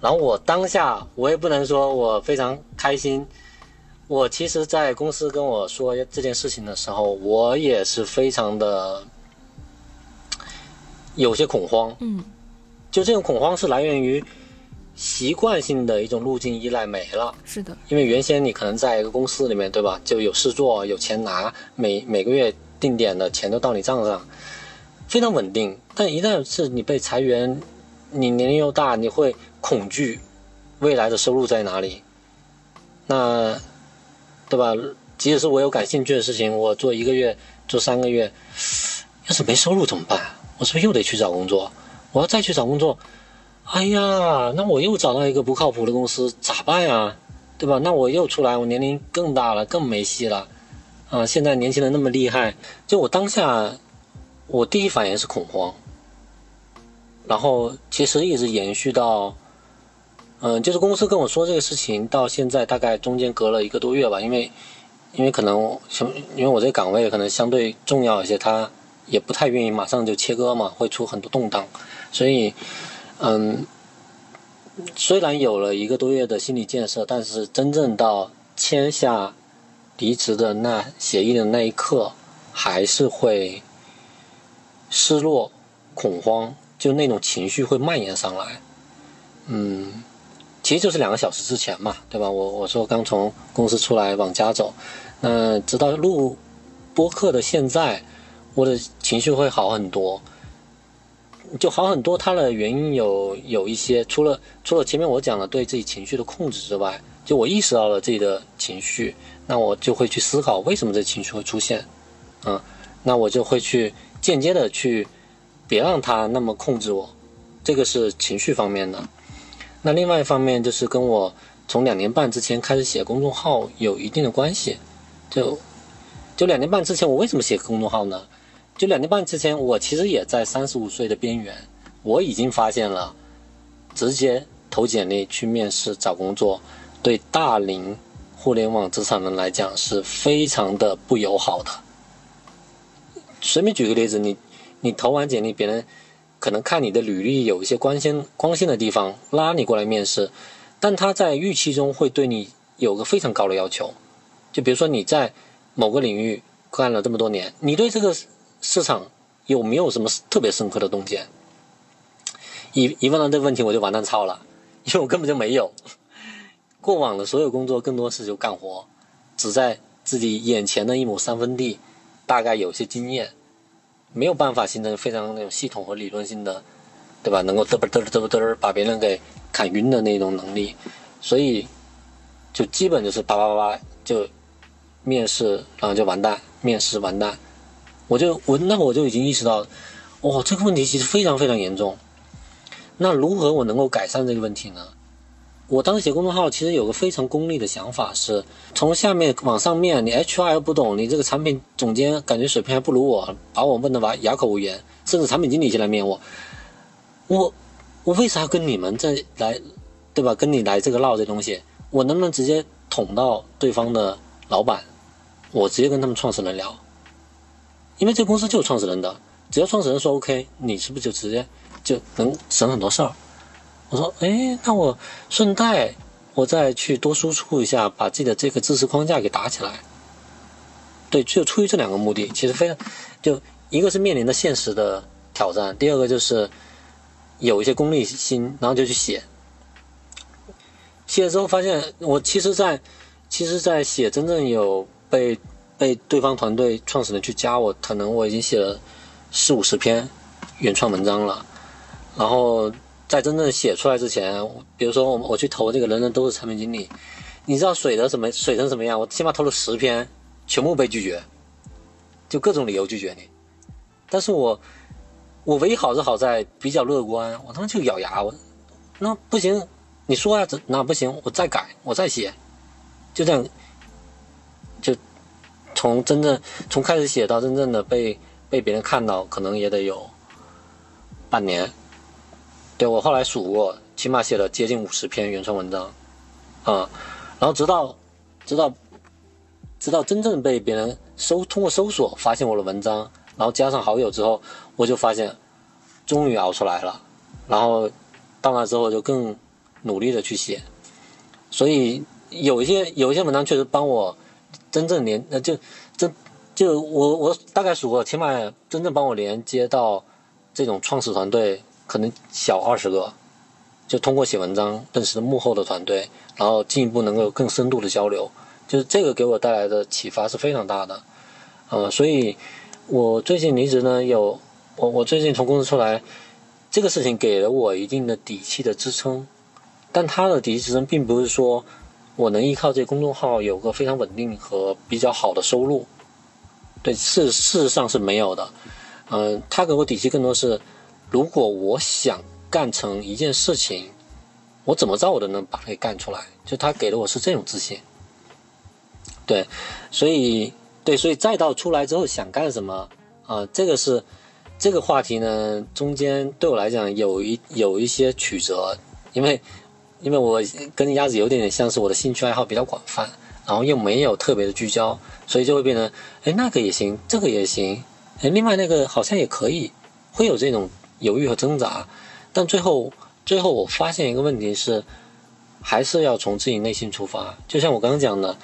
然后我当下我也不能说我非常开心，我其实，在公司跟我说这件事情的时候，我也是非常的有些恐慌。嗯，就这种恐慌是来源于习惯性的一种路径依赖没了。是的，因为原先你可能在一个公司里面，对吧？就有事做，有钱拿，每每个月定点的钱都到你账上，非常稳定。但一旦是你被裁员，你年龄又大，你会恐惧未来的收入在哪里？那，对吧？即使是我有感兴趣的事情，我做一个月、做三个月，要是没收入怎么办？我是不是又得去找工作？我要再去找工作，哎呀，那我又找到一个不靠谱的公司，咋办呀？对吧？那我又出来，我年龄更大了，更没戏了。啊，现在年轻人那么厉害，就我当下，我第一反应是恐慌。然后其实一直延续到，嗯，就是公司跟我说这个事情，到现在大概中间隔了一个多月吧，因为，因为可能相，因为我这个岗位可能相对重要一些，他也不太愿意马上就切割嘛，会出很多动荡，所以，嗯。虽然有了一个多月的心理建设，但是真正到签下离职的那协议的那一刻，还是会失落、恐慌，就那种情绪会蔓延上来。嗯，其实就是两个小时之前嘛，对吧？我我说刚从公司出来往家走，那直到录播客的现在，我的情绪会好很多。就好很多，它的原因有有一些，除了除了前面我讲的对自己情绪的控制之外，就我意识到了自己的情绪，那我就会去思考为什么这情绪会出现，嗯，那我就会去间接的去别让它那么控制我，这个是情绪方面的。那另外一方面就是跟我从两年半之前开始写公众号有一定的关系，就就两年半之前我为什么写公众号呢？就两年半之前，我其实也在三十五岁的边缘，我已经发现了，直接投简历去面试找工作，对大龄互联网职场人来讲是非常的不友好的。随便举个例子，你你投完简历，别人可能看你的履历有一些光鲜光鲜的地方，拉你过来面试，但他在预期中会对你有个非常高的要求，就比如说你在某个领域干了这么多年，你对这个。市场有没有什么特别深刻的洞见？一一问到这个问题，我就完蛋操了，因为我根本就没有。过往的所有工作更多是就干活，只在自己眼前的一亩三分地，大概有些经验，没有办法形成非常那种系统和理论性的，对吧？能够嘚啵嘚嘚啵嘚把别人给砍晕的那种能力，所以就基本就是叭叭叭叭就面试，然后就完蛋，面试完蛋。我就我那我就已经意识到，哇，这个问题其实非常非常严重。那如何我能够改善这个问题呢？我当时写公众号，其实有个非常功利的想法，是从下面往上面，你 HR 又不懂，你这个产品总监感觉水平还不如我，把我问的哑哑口无言，甚至产品经理进来面我，我我为啥要跟你们这来，对吧？跟你来这个唠这东西，我能不能直接捅到对方的老板，我直接跟他们创始人聊？因为这公司就是创始人的，只要创始人说 OK，你是不是就直接就能省很多事儿？我说，哎，那我顺带我再去多输出一下，把自己的这个知识框架给打起来。对，就出于这两个目的，其实非常，就一个是面临的现实的挑战，第二个就是有一些功利心，然后就去写。写了之后发现，我其实，在其实，在写真正有被。被对方团队创始人去加我，可能我已经写了四五十篇原创文章了。然后在真正写出来之前，比如说我我去投这个人人都是产品经理，你知道水的什么水成什么样？我起码投了十篇，全部被拒绝，就各种理由拒绝你。但是我我唯一好是好在比较乐观，我他妈就咬牙，我那不行，你说呀，那不行，我再改，我再写，就这样。就从真正从开始写到真正的被被别人看到，可能也得有半年。对我后来数过，起码写了接近五十篇原创文章，啊，然后直到直到直到真正被别人搜通过搜索发现我的文章，然后加上好友之后，我就发现终于熬出来了，然后到那之后就更努力的去写，所以有一些有一些文章确实帮我真正连那就真就我我大概数过，起码真正帮我连接到这种创始团队可能小二十个，就通过写文章认识幕后的团队，然后进一步能够更深度的交流。就是这个给我带来的启发是非常大的，呃，所以我最近离职呢，有我我最近从公司出来，这个事情给了我一定的底气的支撑，但它的底气支撑并不是说我能依靠这公众号有个非常稳定和比较好的收入，对，事事实上是没有的，嗯，它给我底气更多是，如果我想干成一件事情，我怎么着我都能把它给干出来，就他给了我是这种自信。对，所以对，所以再到出来之后想干什么啊？这个是这个话题呢，中间对我来讲有一有一些曲折，因为因为我跟鸭子有点点像是我的兴趣爱好比较广泛，然后又没有特别的聚焦，所以就会变成哎那个也行，这个也行，哎另外那个好像也可以，会有这种犹豫和挣扎，但最后最后我发现一个问题是，还是要从自己内心出发，就像我刚刚讲的。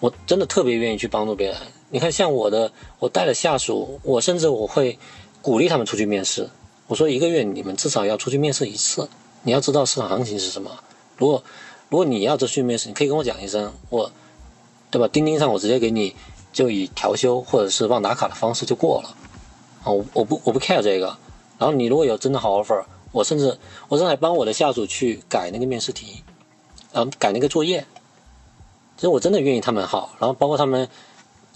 我真的特别愿意去帮助别人。你看，像我的，我带的下属，我甚至我会鼓励他们出去面试。我说，一个月你们至少要出去面试一次。你要知道市场行情是什么。如果如果你要出去面试，你可以跟我讲一声，我，对吧？钉钉上我直接给你，就以调休或者是忘打卡的方式就过了。啊，我我不我不 care 这个。然后你如果有真的好 offer，我甚至我正在帮我的下属去改那个面试题，然后改那个作业。其实我真的愿意他们好，然后包括他们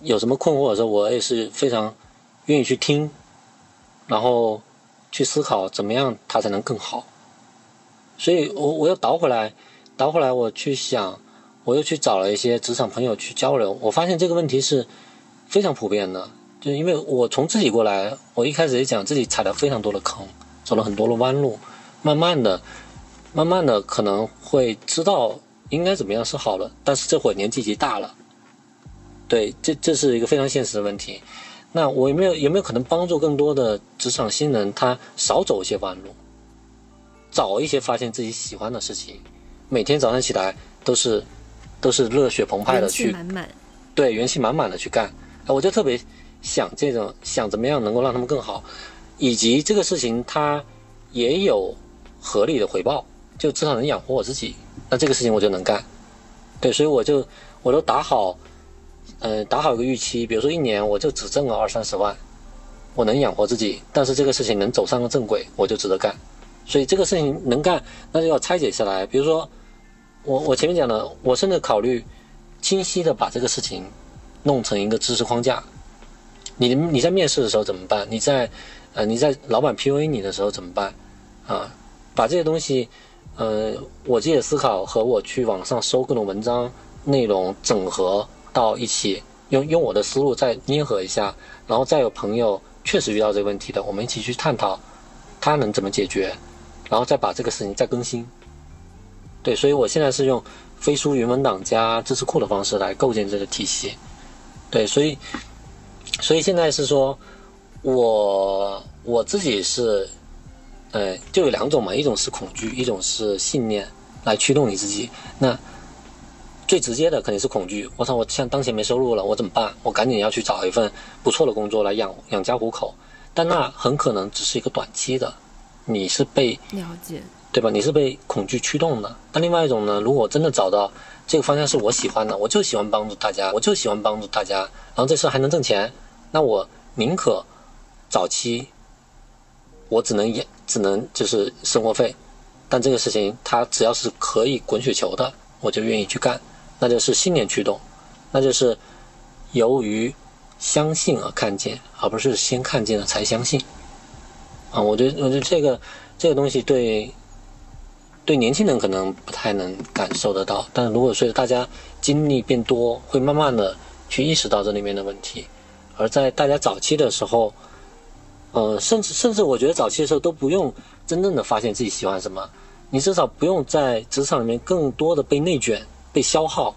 有什么困惑的时候，我也是非常愿意去听，然后去思考怎么样他才能更好。所以我我又倒回来，倒回来我去想，我又去找了一些职场朋友去交流，我发现这个问题是非常普遍的，就因为我从自己过来，我一开始也讲自己踩了非常多的坑，走了很多的弯路，慢慢的，慢慢的可能会知道。应该怎么样是好的，但是这会年纪已经大了，对，这这是一个非常现实的问题。那我有没有有没有可能帮助更多的职场新人，他少走一些弯路，早一些发现自己喜欢的事情，每天早上起来都是都是热血澎湃的去，满满，对，元气满满的去干。我就特别想这种想怎么样能够让他们更好，以及这个事情它也有合理的回报，就至少能养活我自己。那这个事情我就能干，对，所以我就我都打好，呃，打好一个预期，比如说一年我就只挣个二三十万，我能养活自己，但是这个事情能走上个正轨，我就值得干。所以这个事情能干，那就要拆解下来。比如说，我我前面讲的，我甚至考虑清晰的把这个事情弄成一个知识框架。你你在面试的时候怎么办？你在呃你在老板 PUA 你的时候怎么办？啊，把这些东西。呃，我自己的思考和我去网上搜各种文章内容整合到一起，用用我的思路再捏合一下，然后再有朋友确实遇到这个问题的，我们一起去探讨他能怎么解决，然后再把这个事情再更新。对，所以我现在是用飞书云文档加知识库的方式来构建这个体系。对，所以所以现在是说，我我自己是。呃，就有两种嘛，一种是恐惧，一种是信念来驱动你自己。那最直接的肯定是恐惧。我操，我现在当前没收入了，我怎么办？我赶紧要去找一份不错的工作来养养家糊口。但那很可能只是一个短期的，你是被了解，对吧？你是被恐惧驱动的。但另外一种呢，如果真的找到这个方向是我喜欢的，我就喜欢帮助大家，我就喜欢帮助大家，然后这事还能挣钱，那我宁可早期。我只能也只能就是生活费，但这个事情它只要是可以滚雪球的，我就愿意去干，那就是信念驱动，那就是由于相信而看见，而不是先看见了才相信。啊，我觉得我觉得这个这个东西对对年轻人可能不太能感受得到，但如果随着大家经历变多，会慢慢的去意识到这里面的问题，而在大家早期的时候。呃，甚至甚至，我觉得早期的时候都不用真正的发现自己喜欢什么，你至少不用在职场里面更多的被内卷、被消耗，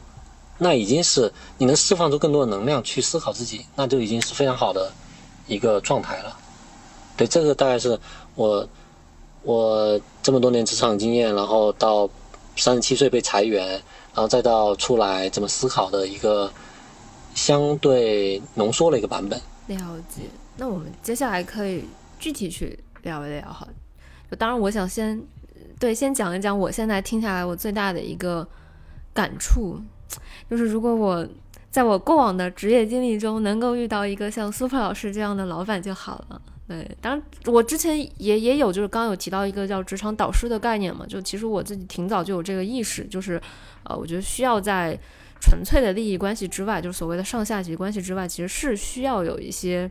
那已经是你能释放出更多的能量去思考自己，那就已经是非常好的一个状态了。对，这个大概是我我这么多年职场经验，然后到三十七岁被裁员，然后再到出来怎么思考的一个相对浓缩的一个版本。了解。那我们接下来可以具体去聊一聊哈。就当然，我想先对先讲一讲我现在听下来我最大的一个感触。就是如果我在我过往的职业经历中能够遇到一个像 Super 老师这样的老板就好了。对，当然我之前也也有，就是刚刚有提到一个叫职场导师的概念嘛，就其实我自己挺早就有这个意识，就是呃，我觉得需要在纯粹的利益关系之外，就是所谓的上下级关系之外，其实是需要有一些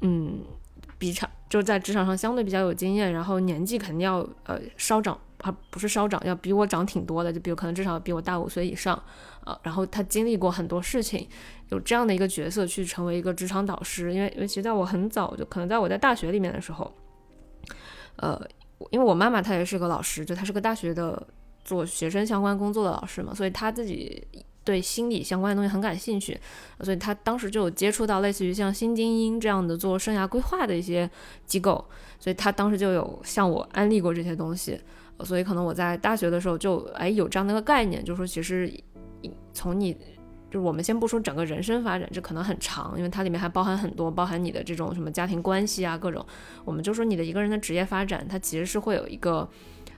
嗯，比场就在职场上相对比较有经验，然后年纪肯定要呃稍长。他不是稍长，要比我长挺多的，就比如可能至少比我大五岁以上，啊，然后他经历过很多事情，有这样的一个角色去成为一个职场导师，因为因为其实在我很早就可能在我在大学里面的时候，呃，因为我妈妈她也是个老师，就她是个大学的做学生相关工作的老师嘛，所以他自己对心理相关的东西很感兴趣，所以他当时就有接触到类似于像新精英这样的做生涯规划的一些机构，所以他当时就有向我安利过这些东西。所以可能我在大学的时候就哎有这样的一个概念，就是说其实从你就是我们先不说整个人生发展，这可能很长，因为它里面还包含很多，包含你的这种什么家庭关系啊各种。我们就说你的一个人的职业发展，它其实是会有一个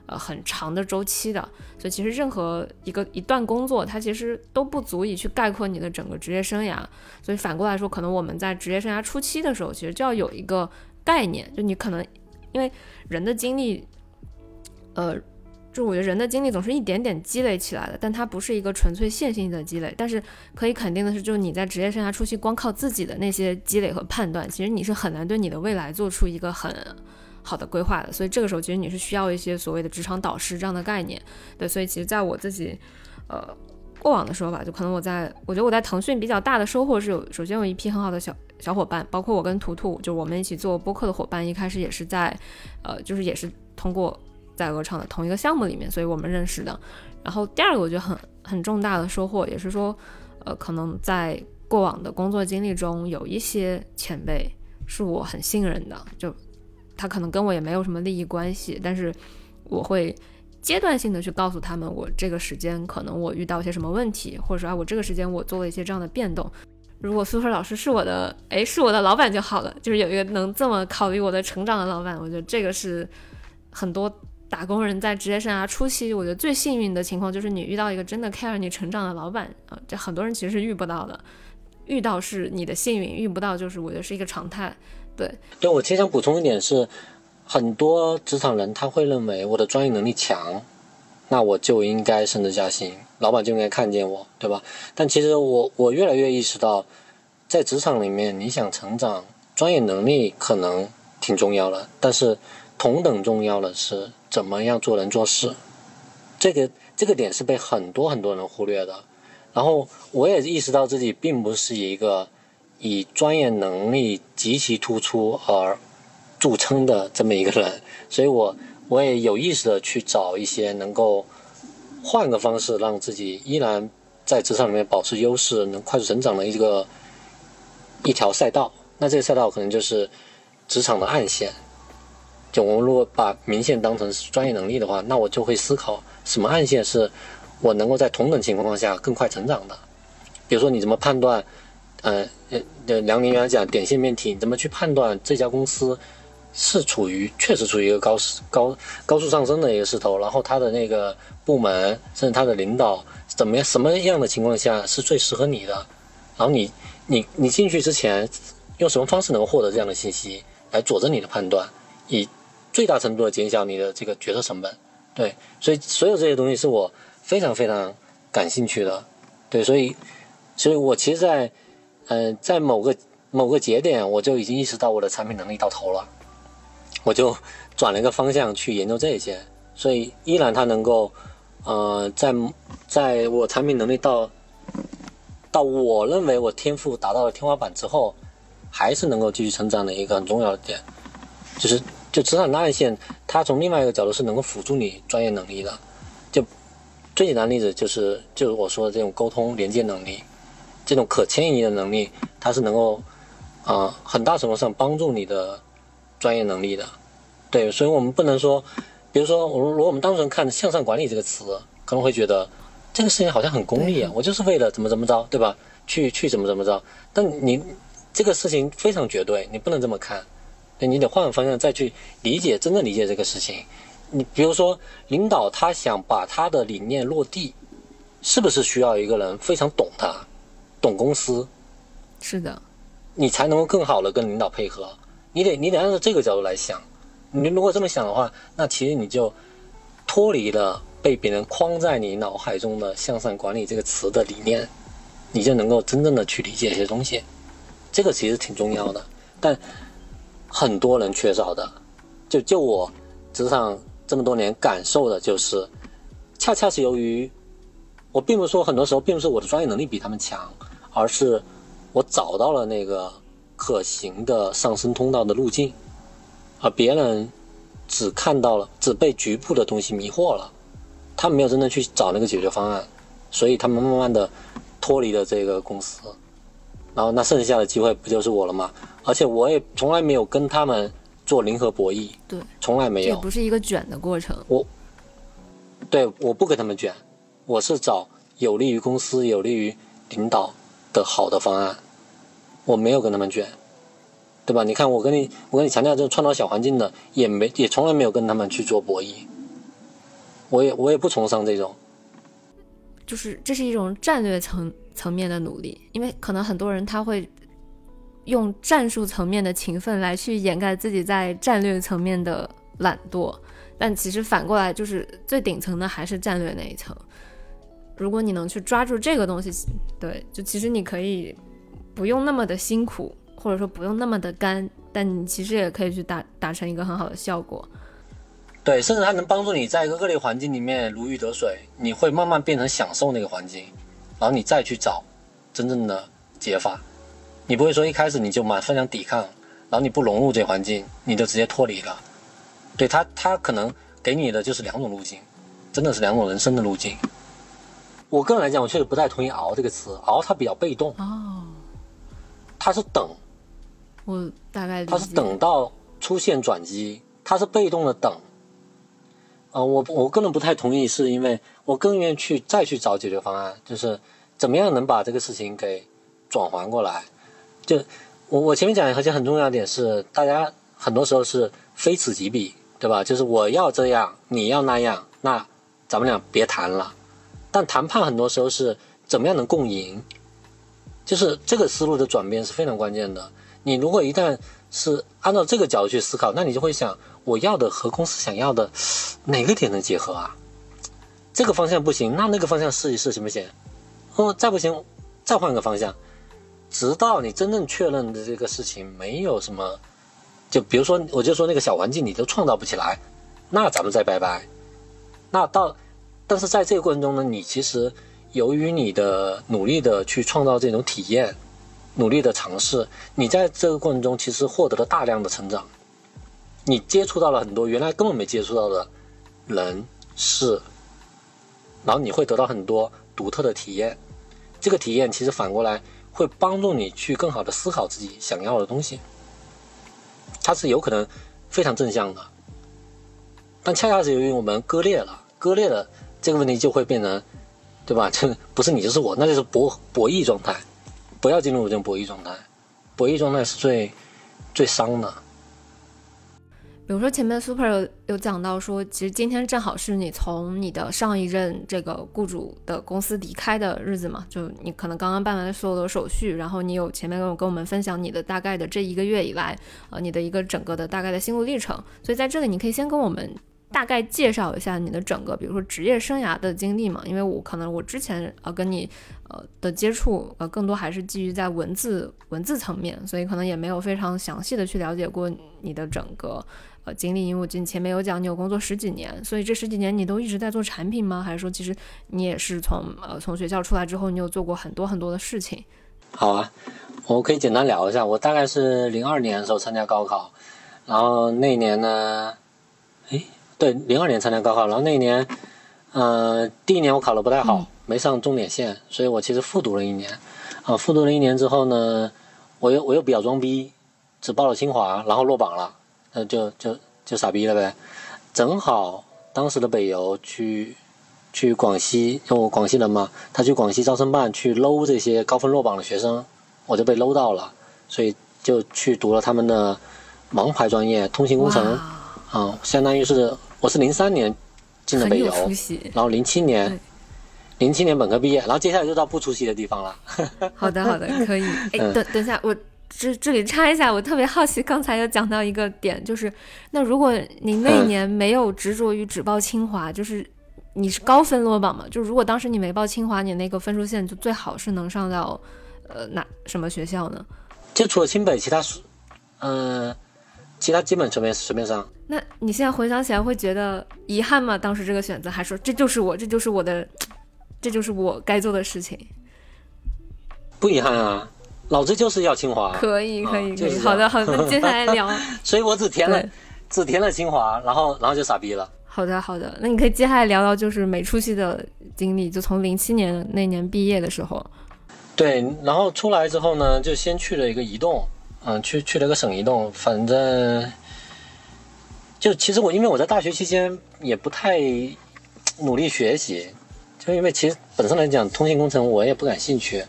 呃很长的周期的。所以其实任何一个一段工作，它其实都不足以去概括你的整个职业生涯。所以反过来说，可能我们在职业生涯初期的时候，其实就要有一个概念，就你可能因为人的经历。呃，就我觉得人的经历总是一点点积累起来的，但它不是一个纯粹线性的积累。但是可以肯定的是，就是你在职业生涯初期光靠自己的那些积累和判断，其实你是很难对你的未来做出一个很好的规划的。所以这个时候，其实你是需要一些所谓的职场导师这样的概念。对，所以其实在我自己呃过往的时候吧，就可能我在我觉得我在腾讯比较大的收获是有，首先有一批很好的小小伙伴，包括我跟图图，就是我们一起做播客的伙伴，一开始也是在呃，就是也是通过。在鹅厂的同一个项目里面，所以我们认识的。然后第二个，我觉得很很重大的收获，也是说，呃，可能在过往的工作经历中，有一些前辈是我很信任的，就他可能跟我也没有什么利益关系，但是我会阶段性的去告诉他们，我这个时间可能我遇到一些什么问题，或者说啊，我这个时间我做了一些这样的变动。如果苏菲老师是我的，哎，是我的老板就好了，就是有一个能这么考虑我的成长的老板，我觉得这个是很多。打工人在职业生涯初期，我觉得最幸运的情况就是你遇到一个真的 care 你成长的老板啊，这很多人其实是遇不到的。遇到是你的幸运，遇不到就是我觉得是一个常态。对，对我其实想补充一点是，很多职场人他会认为我的专业能力强，那我就应该升职加薪，老板就应该看见我，对吧？但其实我我越来越意识到，在职场里面你想成长，专业能力可能挺重要的，但是同等重要的是。怎么样做人做事，这个这个点是被很多很多人忽略的。然后我也意识到自己并不是一个以专业能力极其突出而著称的这么一个人，所以我我也有意识的去找一些能够换个方式让自己依然在职场里面保持优势、能快速成长的一个一条赛道。那这个赛道可能就是职场的暗线。就我们如果把明线当成专业能力的话，那我就会思考什么暗线是我能够在同等情况下更快成长的。比如说，你怎么判断？呃，呃，梁宁原来讲点线面体，你怎么去判断这家公司是处于确实处于一个高高高速上升的一个势头？然后他的那个部门甚至他的领导怎么样？什么样的情况下是最适合你的？然后你你你进去之前用什么方式能获得这样的信息来佐证你的判断？以最大程度的减小你的这个决策成本，对，所以所有这些东西是我非常非常感兴趣的，对，所以，所以我其实，在，嗯，在某个某个节点，我就已经意识到我的产品能力到头了，我就转了一个方向去研究这些，所以依然它能够，呃，在在我产品能力到到我认为我天赋达到了天花板之后，还是能够继续成长的一个很重要的点，就是。就职场的暗线，它从另外一个角度是能够辅助你专业能力的。就最简单的例子就是就是我说的这种沟通连接能力，这种可迁移的能力，它是能够啊、很大程度上帮助你的专业能力的。对，所以我们不能说，比如说，我如果我们单纯看向上管理这个词，可能会觉得这个事情好像很功利啊，我就是为了怎么怎么着，对吧？去去怎么怎么着。但你这个事情非常绝对，你不能这么看，对你得换个方向再去理解，真正理解这个事情。你比如说，领导他想把他的理念落地，是不是需要一个人非常懂他，懂公司，是的，你才能够更好的跟领导配合？你得你得按照这个角度来想。你如果这么想的话，那其实你就脱离了被别人框在你脑海中的向上管理这个词的理念，你就能够真正的去理解一些东西。这个其实挺重要的，但很多人缺少的，就就我职场这么多年感受的就是，恰恰是由于我并不是说很多时候并不是我的专业能力比他们强，而是我找到了那个可行的上升通道的路径，而别人只看到了只被局部的东西迷惑了，他们没有真正去找那个解决方案，所以他们慢慢的脱离了这个公司，然后那剩下的机会不就是我了吗？而且我也从来没有跟他们做零和博弈，对，从来没有。这也不是一个卷的过程。我对，我不跟他们卷，我是找有利于公司、有利于领导的好的方案，我没有跟他们卷，对吧？你看，我跟你，我跟你强调这种创造小环境的，也没也从来没有跟他们去做博弈，我也我也不崇尚这种，就是这是一种战略层层面的努力，因为可能很多人他会用战术层面的勤奋来去掩盖自己在战略层面的懒惰，但其实反过来就是最顶层的还是战略那一层。如果你能去抓住这个东西，对，就其实你可以不用那么的辛苦，或者说不用那么的干，但你其实也可以去达达成一个很好的效果。对，甚至它能帮助你在一个恶劣环境里面如鱼得水，你会慢慢变成享受那个环境，然后你再去找真正的解法。你不会说一开始你就满分想抵抗，然后你不融入这环境，你就直接脱离了。对他，他可能给你的就是两种路径，真的是两种人生的路径。我个人来讲，我确实不太同意“熬”这个词，“熬”它比较被动，哦，它是等，我大概理它是。等到出现转机，它是被动的等。呃，我我个人不太同意，是因为我更愿意去再去找解决方案，就是怎么样能把这个事情给转还过来。就我我前面讲，而且很重要的点是，大家很多时候是非此即彼，对吧？就是我要这样，你要那样，那咱们俩别谈了。但谈判很多时候是怎么样能共赢，就是这个思路的转变是非常关键的。你如果一旦是按照这个角度去思考，那你就会想，我要的和公司想要的哪个点能结合啊？这个方向不行，那那个方向试一试行不行？哦，再不行，再换个方向，直到你真正确认的这个事情没有什么，就比如说，我就说那个小环境你都创造不起来，那咱们再拜拜。那到，但是在这个过程中呢，你其实由于你的努力的去创造这种体验，努力的尝试，你在这个过程中其实获得了大量的成长，你接触到了很多原来根本没接触到的人事，然后你会得到很多独特的体验，这个体验其实反过来会帮助你去更好的思考自己想要的东西，它是有可能非常正向的，但恰恰是由于我们割裂了，割裂了这个问题就会变成，对吧？这不是你就是我，那就是博博弈状态。不要进入这种博弈状态，博弈状态是最最伤的。比如说前面 Super 有有讲到说，其实今天正好是你从你的上一任这个雇主的公司离开的日子嘛，就你可能刚刚办完所有的手续，然后你有前面跟我跟我们分享你的大概的这一个月以来，呃，你的一个整个的大概的心路历程。所以在这里你可以先跟我们大概介绍一下你的整个，比如说职业生涯的经历嘛，因为我可能我之前呃跟你呃的接触呃更多还是基于在文字文字层面，所以可能也没有非常详细的去了解过你的整个。呃，经历，因为我记得你前面有讲你有工作十几年，所以这十几年你都一直在做产品吗？还是说其实你也是从呃从学校出来之后，你有做过很多很多的事情？好啊，我可以简单聊一下。我大概是零二年的时候参加高考，然后那年呢，对，零二年参加高考，然后那一年，呃，第一年我考的不太好，嗯没上重点线，所以我其实复读了一年。啊、复读了一年之后呢，我又我又比较装逼，只报了清华，然后落榜了，那就就就傻逼了呗。正好当时的北邮去去广西，因为我广西人嘛，他去广西招生办去搂这些高分落榜的学生，我就被搂到了，所以就去读了他们的王牌专业通信工程。哇啊、相当于是我是零三年进的北邮，然后零七年，零七年本科毕业，然后接下来就到不出息的地方了。好的，好的，可以。哎，嗯等等一下，我这这里插一下，我特别好奇，刚才有讲到一个点，就是那如果您那一嗯年没有执着于只报清华，就是你是高分落榜嘛？就如果当时你没报清华，你那个分数线就最好是能上到呃哪什么学校呢？就除了清北，其他是，嗯、其他基本随便随便上。那你现在回想起来会觉得遗憾吗？当时这个选择，还说这就是我，这就是我的，这就是我该做的事情。不遗憾啊，老子就是要清华，可以，可以，可以。啊就是好的，好的，那接下来 聊。所以我只填了，只填了清华，然后然后就傻逼了。好的，好的，那你可以接下来聊聊就是没出息的经历，就从零七年那年毕业的时候，对，然后出来之后呢，就先去了一个移动，嗯，去去了个省移动，反正就其实我因为我在大学期间也不太努力学习，就因为其实本身来讲通信工程我也不感兴趣，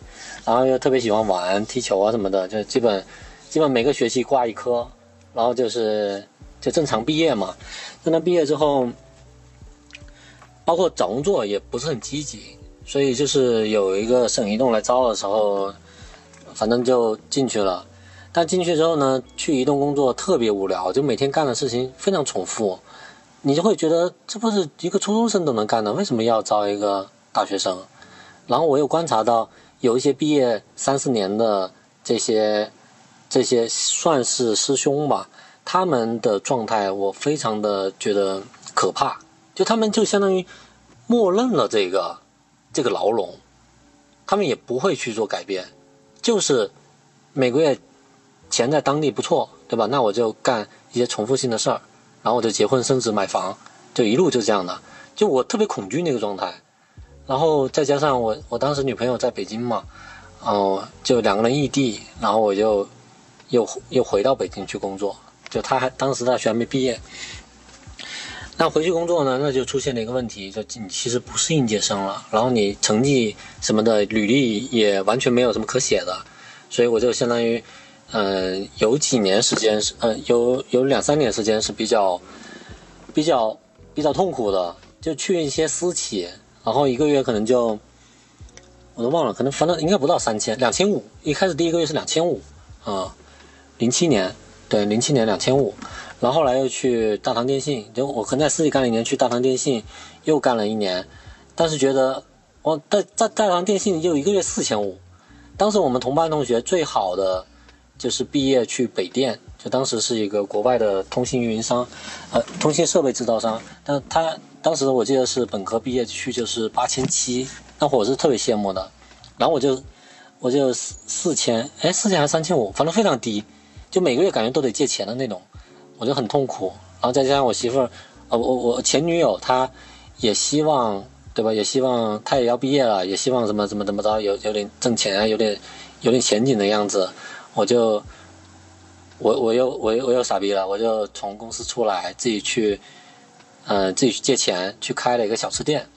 然后又特别喜欢玩踢球啊什么的，就基本基本每个学期挂一科，然后就是就正常毕业嘛。正常毕业之后，包括找工作也不是很积极，所以就是有一个省移动来招的时候，反正就进去了。但进去之后呢，去移动工作特别无聊，就每天干的事情非常重复，你就会觉得这不是一个初中生都能干的，为什么要招一个大学生？然后我又观察到有一些毕业三四年的这些这些算是师兄吧，他们的状态我非常的觉得可怕，就他们就相当于默认了这个这个牢笼，他们也不会去做改变，就是每个月钱在当地不错，对吧？那我就干一些重复性的事儿，然后我就结婚生子买房，就一路就这样的。就我特别恐惧那个状态，然后再加上我我当时女朋友在北京嘛，哦、就两个人异地，然后我就又又回到北京去工作，就她还当时大学还没毕业。那回去工作呢，那就出现了一个问题，就你其实不是应届生了，然后你成绩什么的，履历也完全没有什么可写的，所以我就相当于，呃，有几年时间是，呃，有有两三年时间是比较，比较比较痛苦的，就去一些私企，然后一个月可能就，我都忘了，可能反正应该不到三千，两千五，一开始第一个月是两千五，啊，零七年，对，零七年两千五。然后后来又去大唐电信，就我可能在私企干了一年，去大唐电信又干了一年，但是觉得我在在大唐电信就一个月四千五，当时我们同班同学最好的就是毕业去北电，就当时是一个国外的通信运营商，呃，通信设备制造商，但他当时我记得是本科毕业去就是八千七，那会我是特别羡慕的，然后我就我就四四千，哎，四千还是三千五，反正非常低，就每个月感觉都得借钱的那种。我就很痛苦，然后再加上我媳妇儿，呃，我我前女友她也希望，对吧？也希望她也要毕业了，也希望什么怎么怎么着，有有点挣钱啊，有点有点前景的样子，我就我我又我又我又傻逼了，我就从公司出来，自己去，呃，自己去借钱去开了一个小吃店，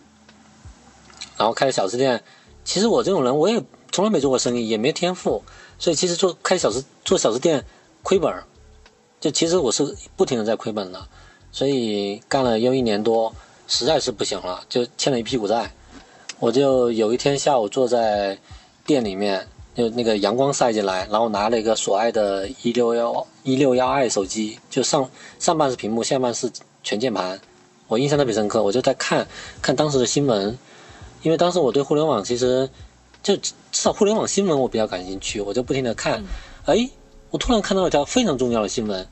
然后开了小吃店，其实我这种人我也从来没做过生意，也没天赋，所以其实做开小吃做小吃店亏本。就其实我是不停的在亏本的，所以干了又一年多，实在是不行了，就欠了一屁股债。我就有一天下午坐在店里面，就那个阳光晒进来，然后拿了一个索爱的一六幺一六幺 i 手机，就上上半是屏幕，下半是全键盘，我印象特别深刻。我就在看看当时的新闻，因为当时我对互联网其实就至少互联网新闻我比较感兴趣，我就不停的看，哎。我突然看到一条非常重要的新闻，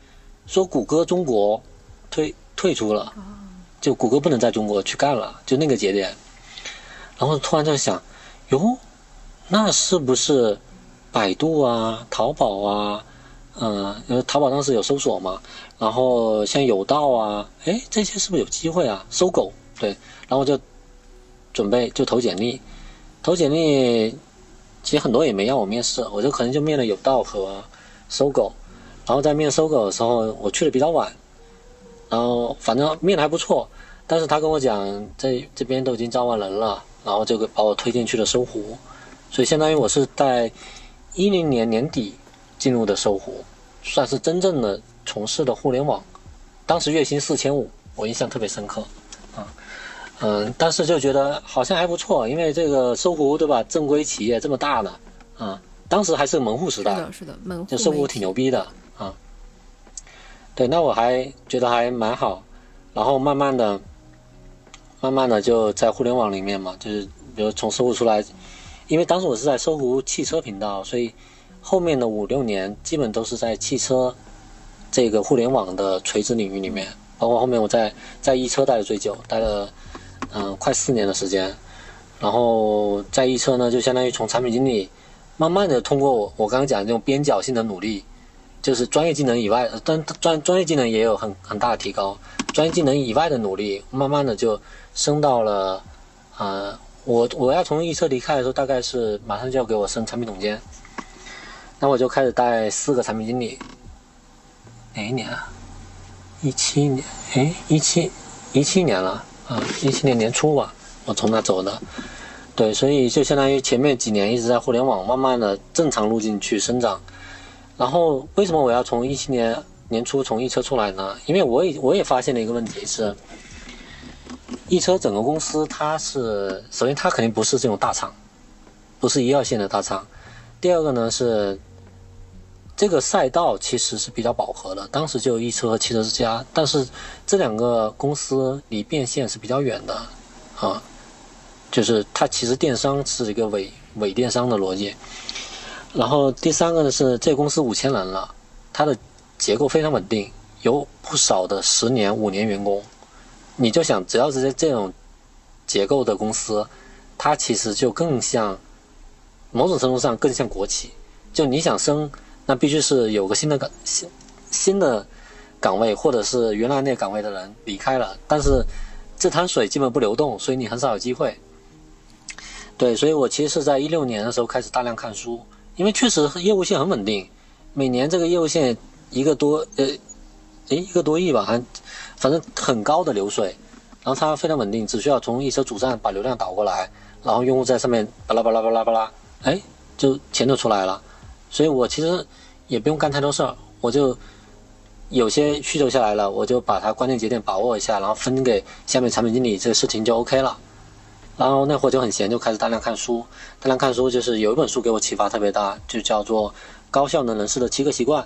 说谷歌中国退退出了，就谷歌不能在中国去干了，就那个节点。然后突然在想，哟，那是不是百度啊、淘宝啊，嗯、因为淘宝当时有搜索嘛，然后像有道啊，哎，这些是不是有机会啊？搜狗对，然后就准备就投简历，投简历，其实很多也没让我面试，我就可能就面了有道和搜狗，然后在面搜狗的时候，我去的比较晚，然后反正面的还不错，但是他跟我讲这这边都已经招完人了，然后就给把我推荐去了搜狐，所以相当于我是在一零年年底进入的搜狐，算是真正的从事的互联网，当时月薪四千五，我印象特别深刻啊。嗯，但是就觉得好像还不错，因为这个搜狐对吧？正规企业这么大的，啊，当时还是门户时代，是的，是的，门户就搜狐挺牛逼的啊。对，那我还觉得还蛮好，然后慢慢的、慢慢的就在互联网里面嘛，就是比如从搜狐出来，因为当时我是在搜狐汽车频道，所以后面的五六年基本都是在汽车这个互联网的垂直领域里面，包括后面我在在一车待的最久，待了。嗯，快四年的时间，然后在易车呢，就相当于从产品经理，慢慢的通过我我刚刚讲的这种边角性的努力，就是专业技能以外，专专专业技能也有很很大的提高，专业技能以外的努力，慢慢的就升到了，呃，我我要从易车离开的时候，大概是马上就要给我升产品总监，那我就开始带四个产品经理，哪一年啊？一七年，哎，一七一七年了。啊，一七年年初吧，我从那走的，对，所以就相当于前面几年一直在互联网慢慢的正常路径去生长，然后为什么我要从一七年年初从易车出来呢？因为我也我也发现了一个问题是，易车整个公司它是首先它肯定不是这种大厂，不是一二线的大厂，第二个呢是。这个赛道其实是比较饱和的，当时就易车和汽车之家，但是这两个公司离变现是比较远的，啊，就是它其实电商是一个伪伪电商的逻辑。然后第三个呢是这公司五千人了，它的结构非常稳定，有不少的十年五年员工。你就想，只要是在这种结构的公司，它其实就更像某种程度上更像国企，就你想升。那必须是有个新的岗新新的岗位，或者是原来那个岗位的人离开了，但是这滩水基本不流动，所以你很少有机会。对，所以我其实是在一六年的时候开始大量看书，因为确实业务线很稳定，每年这个业务线一个多呃，诶一个多亿吧，还反正很高的流水，然后它非常稳定，只需要从一车主站把流量导过来，然后用户在上面巴拉巴拉巴拉巴拉，哎，就钱就出来了。所以我其实也不用干太多事儿，我就有些需求下来了，我就把它关键节点把握一下，然后分给下面产品经理，这个事情就 OK 了。然后那会儿就很闲，就开始大量看书。大量看书就是有一本书给我启发特别大，就叫做《高效能人士的七个习惯》。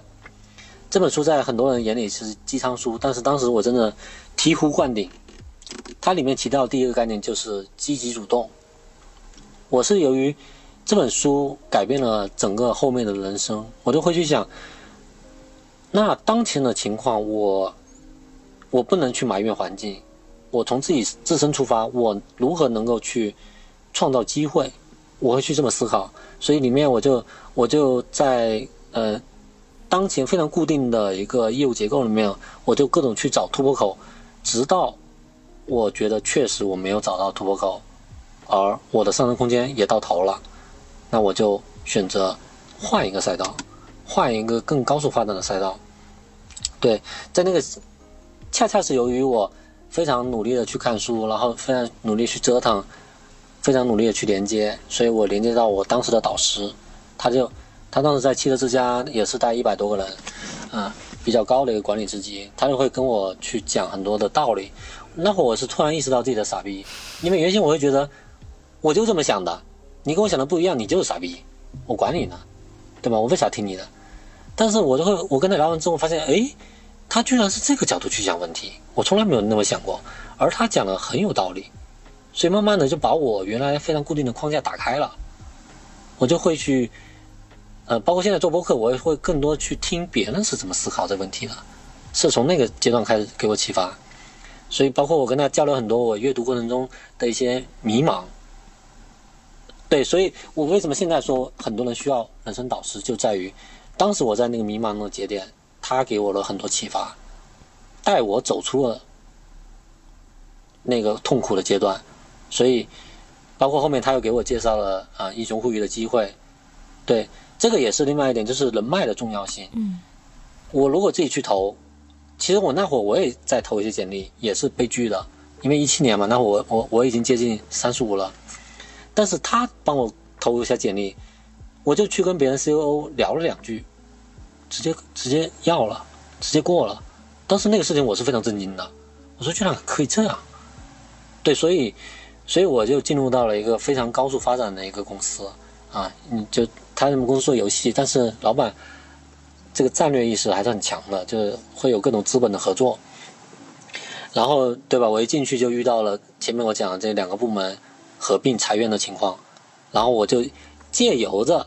这本书在很多人眼里是鸡汤书，但是当时我真的醍醐灌顶。它里面提到第一个概念就是积极主动。我是由于。这本书改变了整个后面的人生，我就会去想，那当前的情况，我我不能去埋怨环境，我从自己自身出发，我如何能够去创造机会？我会去这么思考，所以里面我就我就在呃当前非常固定的一个业务结构里面，我就各种去找突破口，直到我觉得确实我没有找到突破口，而我的上升空间也到头了。那我就选择换一个赛道，换一个更高速发展的赛道。对，在那个恰恰是由于我非常努力的去看书，然后非常努力去折腾，非常努力的去连接，所以我连接到我当时的导师，他就他当时在汽车之家也是带一百多个人，啊，比较高的一个管理职级，他就会跟我去讲很多的道理。那会儿我是突然意识到自己的傻逼，因为原先我会觉得我就这么想的。你跟我想的不一样，你就是傻逼，我管你呢，对吧？我为啥听你的？但是我就会，我跟他聊完之后发现，哎，他居然是这个角度去想问题，我从来没有那么想过，而他讲的很有道理，所以慢慢的就把我原来非常固定的框架打开了，我就会去，呃，包括现在做播客，我也会更多去听别人是怎么思考这个问题的，是从那个阶段开始给我启发，所以包括我跟他交流很多我阅读过程中的一些迷茫。对，所以我为什么现在说很多人需要人生导师，就在于当时我在那个迷茫的节点，他给我了很多启发，带我走出了那个痛苦的阶段。所以，包括后面他又给我介绍了啊英雄互娱的机会，对，这个也是另外一点，就是人脉的重要性。嗯，我如果自己去投，其实我那会儿我也在投一些简历，也是被拒的，因为一七年嘛，那会我我我已经接近三十五了，但是他帮我投一下简历，我就去跟别人 C O O 聊了两句，直接直接要了，直接过了。当时那个事情我是非常震惊的，我说居然可以这样，对，所以所以我就进入到了一个非常高速发展的一个公司啊，你就他们公司做游戏，但是老板这个战略意识还是很强的，就是会有各种资本的合作，然后对吧？我一进去就遇到了前面我讲的这两个部门合并裁员的情况，然后我就借由着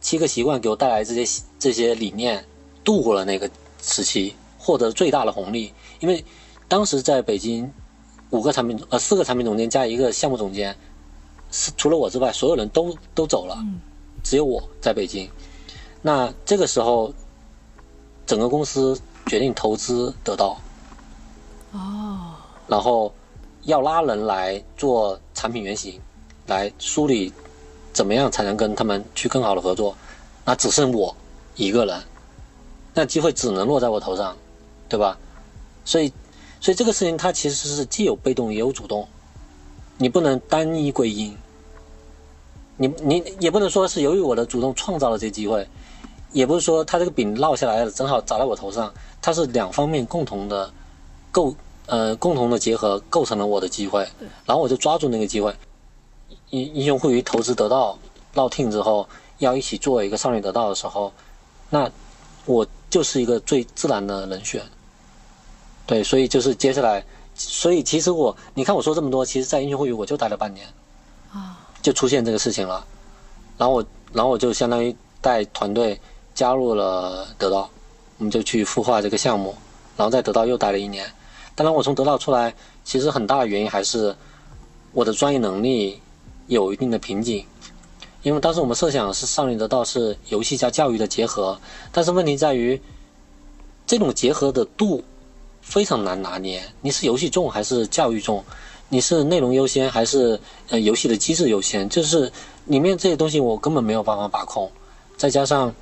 七个习惯给我带来这些这些理念，度过了那个时期。获得最大的红利，因为当时在北京，五个产品呃四个产品总监加一个项目总监，是除了我之外，所有人都都走了，只有我在北京。那这个时候，整个公司决定投资得到，哦，然后要拉人来做产品原型，来梳理怎么样才能跟他们去更好的合作。那只剩我一个人，那机会只能落在我头上。对吧？所以，所以这个事情它其实是既有被动也有主动，你不能单一归因。你你也不能说是由于我的主动创造了这机会，也不是说他这个饼落下来了正好砸在我头上，它是两方面共同的构呃共同的结合构成了我的机会，然后我就抓住那个机会。英英雄互娱投资得到落听之后，要一起做一个少女得到的时候，那我就是一个最自然的人选。对，所以就是接下来，所以其实我，你看我说这么多，其实，在英雄互娱我就待了半年，啊，就出现这个事情了，然后我，然后我就相当于带团队加入了得到，我们就去孵化这个项目，然后在得到又待了一年。当然，我从得到出来，其实很大的原因还是我的专业能力有一定的瓶颈，因为当时我们设想是少年得到是游戏加教育的结合，但是问题在于这种结合的度。非常难拿捏，你是游戏重还是教育重？你是内容优先还是呃游戏的机制优先？就是里面这些东西我根本没有办法把控。再加上，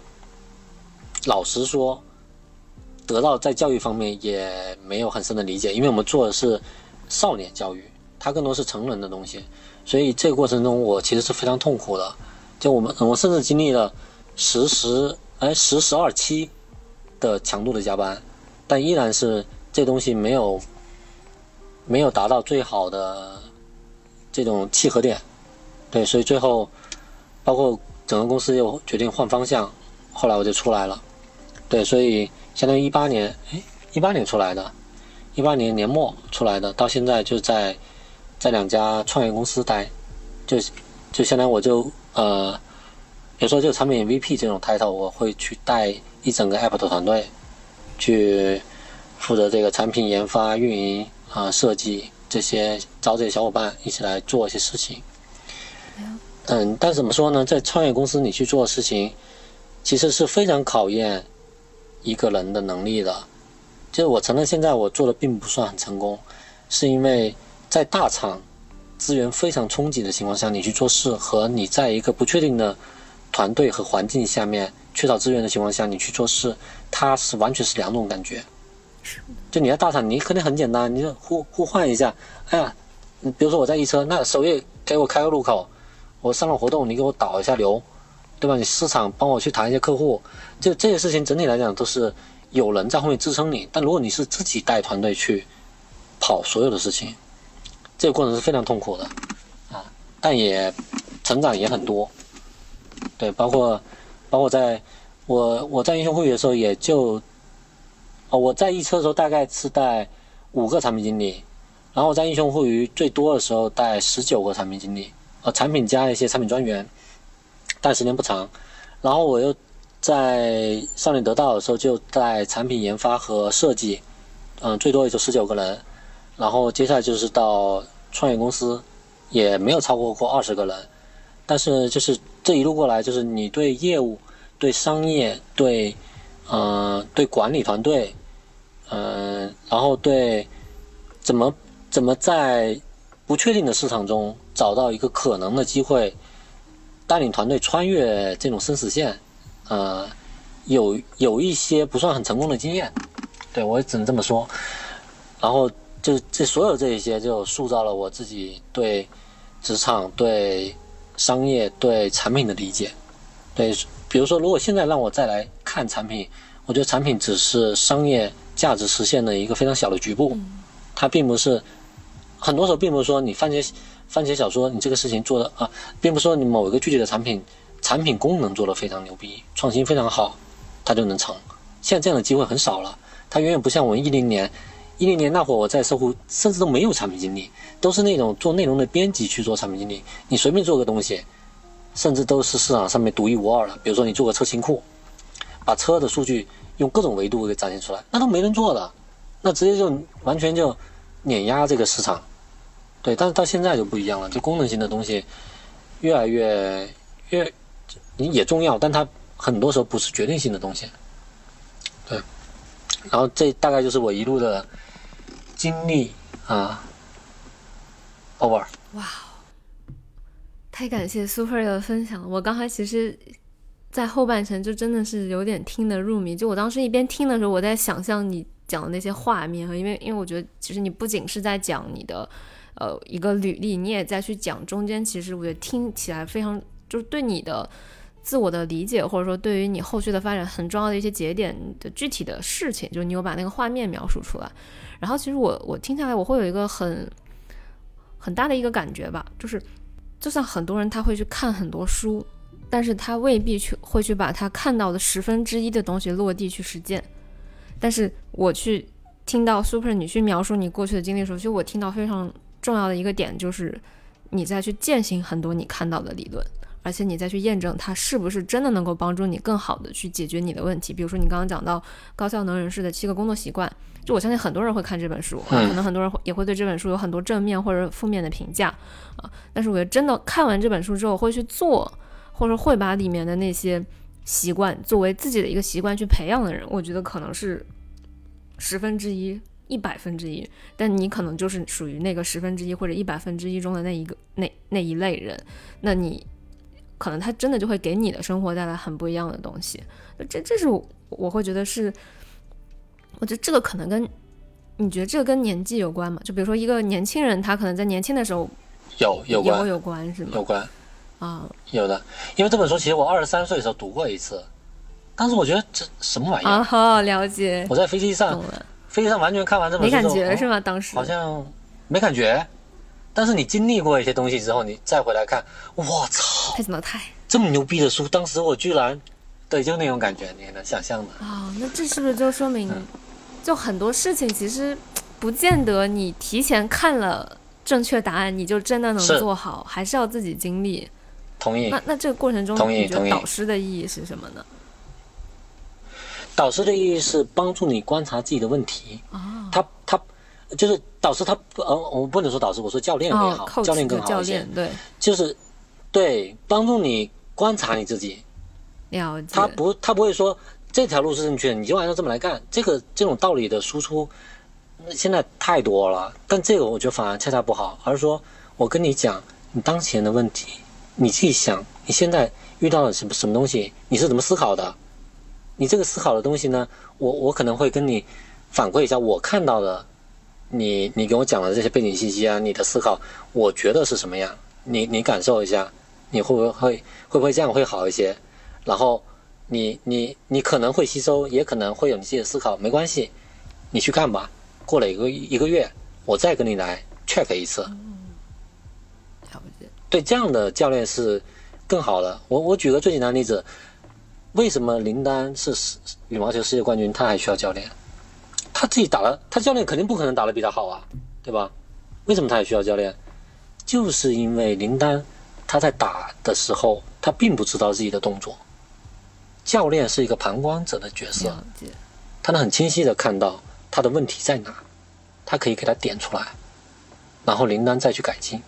老实说，得到在教育方面也没有很深的理解，因为我们做的是少年教育，它更多是成人的东西，所以这个过程中我其实是非常痛苦的。就我们我甚至经历了十十哎十十二期的强度的加班，但依然是。这东西没有没有达到最好的这种契合点，对，所以最后包括整个公司又决定换方向，后来我就出来了，对，所以相当于一八年，哎，一八年出来的，一八年年末出来的，到现在就在在两家创业公司待，就就相当于我就呃，比如说就产品 VP 这种 title，我会去带一整个 App 的团队去。负责这个产品研发、运营啊、设计这些，找这些小伙伴一起来做一些事情。嗯，但怎么说呢？在创业公司你去做事情，其实是非常考验一个人的能力的。就是我承认，现在我做的并不算很成功，是因为在大厂资源非常充足的情况下，你去做事和你在一个不确定的团队和环境下面缺少资源的情况下，你去做事，它是完全是两种感觉。就你在大厂，你肯定很简单，你就互互换一下。哎呀，比如说我在一车，那首页给我开个入口，我上了活动，你给我导一下流，对吧？你市场帮我去谈一些客户，就这些事情整体来讲都是有人在后面支撑你。但如果你是自己带团队去跑所有的事情，这个过程是非常痛苦的啊，但也成长也很多。对，包括包括在我我在英雄会议的时候，也就。啊，我在一车的时候大概是带五个产品经理，然后我在英雄互娱最多的时候带十九个产品经理，呃，产品加一些产品专员，但时间不长。然后我又在少年得到的时候就带产品研发和设计，嗯，最多也就十九个人。然后接下来就是到创业公司，也没有超过过二十个人。但是就是这一路过来，就是你对业务、对商业、对。嗯，对管理团队，嗯，然后对怎么怎么在不确定的市场中找到一个可能的机会，带领团队穿越这种生死线，呃，有有一些不算很成功的经验，对我只能这么说。然后就这所有这一些，就塑造了我自己对职场、对商业、对产品的理解。对，比如说，如果现在让我再来看产品，我觉得产品只是商业价值实现的一个非常小的局部，它并不是。很多时候并不是说你番茄番茄小说你这个事情做的啊，并不是说你某一个具体的产品产品功能做的非常牛逼，创新非常好，它就能成。现在这样的机会很少了，它远远不像我们一零年，一零年那会儿我在搜狐甚至都没有产品经理，都是那种做内容的编辑去做产品经理。你随便做个东西，甚至都是市场上面独一无二的。比如说你做个车型库，把车的数据用各种维度给展现出来，那都没人做的，那直接就完全就。碾压这个市场，对，但是到现在就不一样了，就功能性的东西越来越越你也重要，但它很多时候不是决定性的东西，对。然后这大概就是我一路的经历啊，over。哇，太感谢 Super 的分享了，我刚才其实，在后半程就真的是有点听得入迷，就我当时一边听的时候，我在想象你。讲的那些画面，因为因为我觉得，其实你不仅是在讲你的，呃，一个履历，你也在去讲中间，其实我觉得听起来非常，就是对你的自我的理解，或者说对于你后续的发展很重要的一些节点的具体的事情，就是你有把那个画面描述出来。然后其实我我听下来，我会有一个很很大的一个感觉吧，就是就算很多人他会去看很多书，但是他未必去会去把他看到的十分之一的东西落地去实践。但是我去听到 Super 你去描述你过去的经历的时候，其实我听到非常重要的一个点就是，你在去践行很多你看到的理论，而且你再去验证它是不是真的能够帮助你更好的去解决你的问题。比如说你刚刚讲到高效能人士的七个工作习惯，就我相信很多人会看这本书，可能很多人也会对这本书有很多正面或者负面的评价啊。但是我觉得真的看完这本书之后会去做，或者会把里面的那些。习惯作为自己的一个习惯去培养的人，我觉得可能是十分之一、一百分之一，但你可能就是属于那个十分之一或者一百分之一中的那一个那那一类人，那你可能他真的就会给你的生活带来很不一样的东西。这这是我会觉得是，我觉得这个可能跟你觉得这个跟年纪有关吗？就比如说一个年轻人，他可能在年轻的时候有有关有关是吗？有关。啊，有的，因为这本书其实我二十三岁的时候读过一次，当时我觉得这什么玩意儿啊？好了解。我在飞机上，飞机上完全看完这本书，没感觉是吗？当时好像没感觉，但是你经历过一些东西之后，你再回来看，我操！太怎么太这么牛逼的书，当时我居然，对，就那种感觉，你能想象的啊？那这是不是就说明，就很多事情其实不见得你提前看了正确答案，你就真的能做好，还是要自己经历。同意。那那这个过程中，你觉得导师的意义是什么呢？导师的意义是帮助你观察自己的问题。啊。他他就是导师，他呃，我不能说导师，我说教练也好，教练更好一些。对。就是对帮助你观察你自己。了解。他不，他不会说这条路是正确的，你就按照这么来干。这个这种道理的输出，现在太多了。但这个我觉得反而恰恰不好，而是说我跟你讲你当前的问题。你自己想，你现在遇到了什么什么东西？你是怎么思考的？你这个思考的东西呢？我我可能会跟你反馈一下我看到的，你你给我讲的这些背景信息啊，你的思考，我觉得是什么样？你你感受一下，你会不会会会不会这样会好一些？然后你你你可能会吸收，也可能会有你自己的思考，没关系，你去干吧。过了一个一个月，我再跟你来 check 一次。对这样的教练是更好的。我我举个最简单的例子，为什么林丹是羽毛球世界冠军，他还需要教练？他自己打了，他教练肯定不可能打得比他好啊，对吧？为什么他也需要教练？就是因为林丹他在打的时候，他并不知道自己的动作，教练是一个旁观者的角色，他能很清晰的看到他的问题在哪，他可以给他点出来，然后林丹再去改进。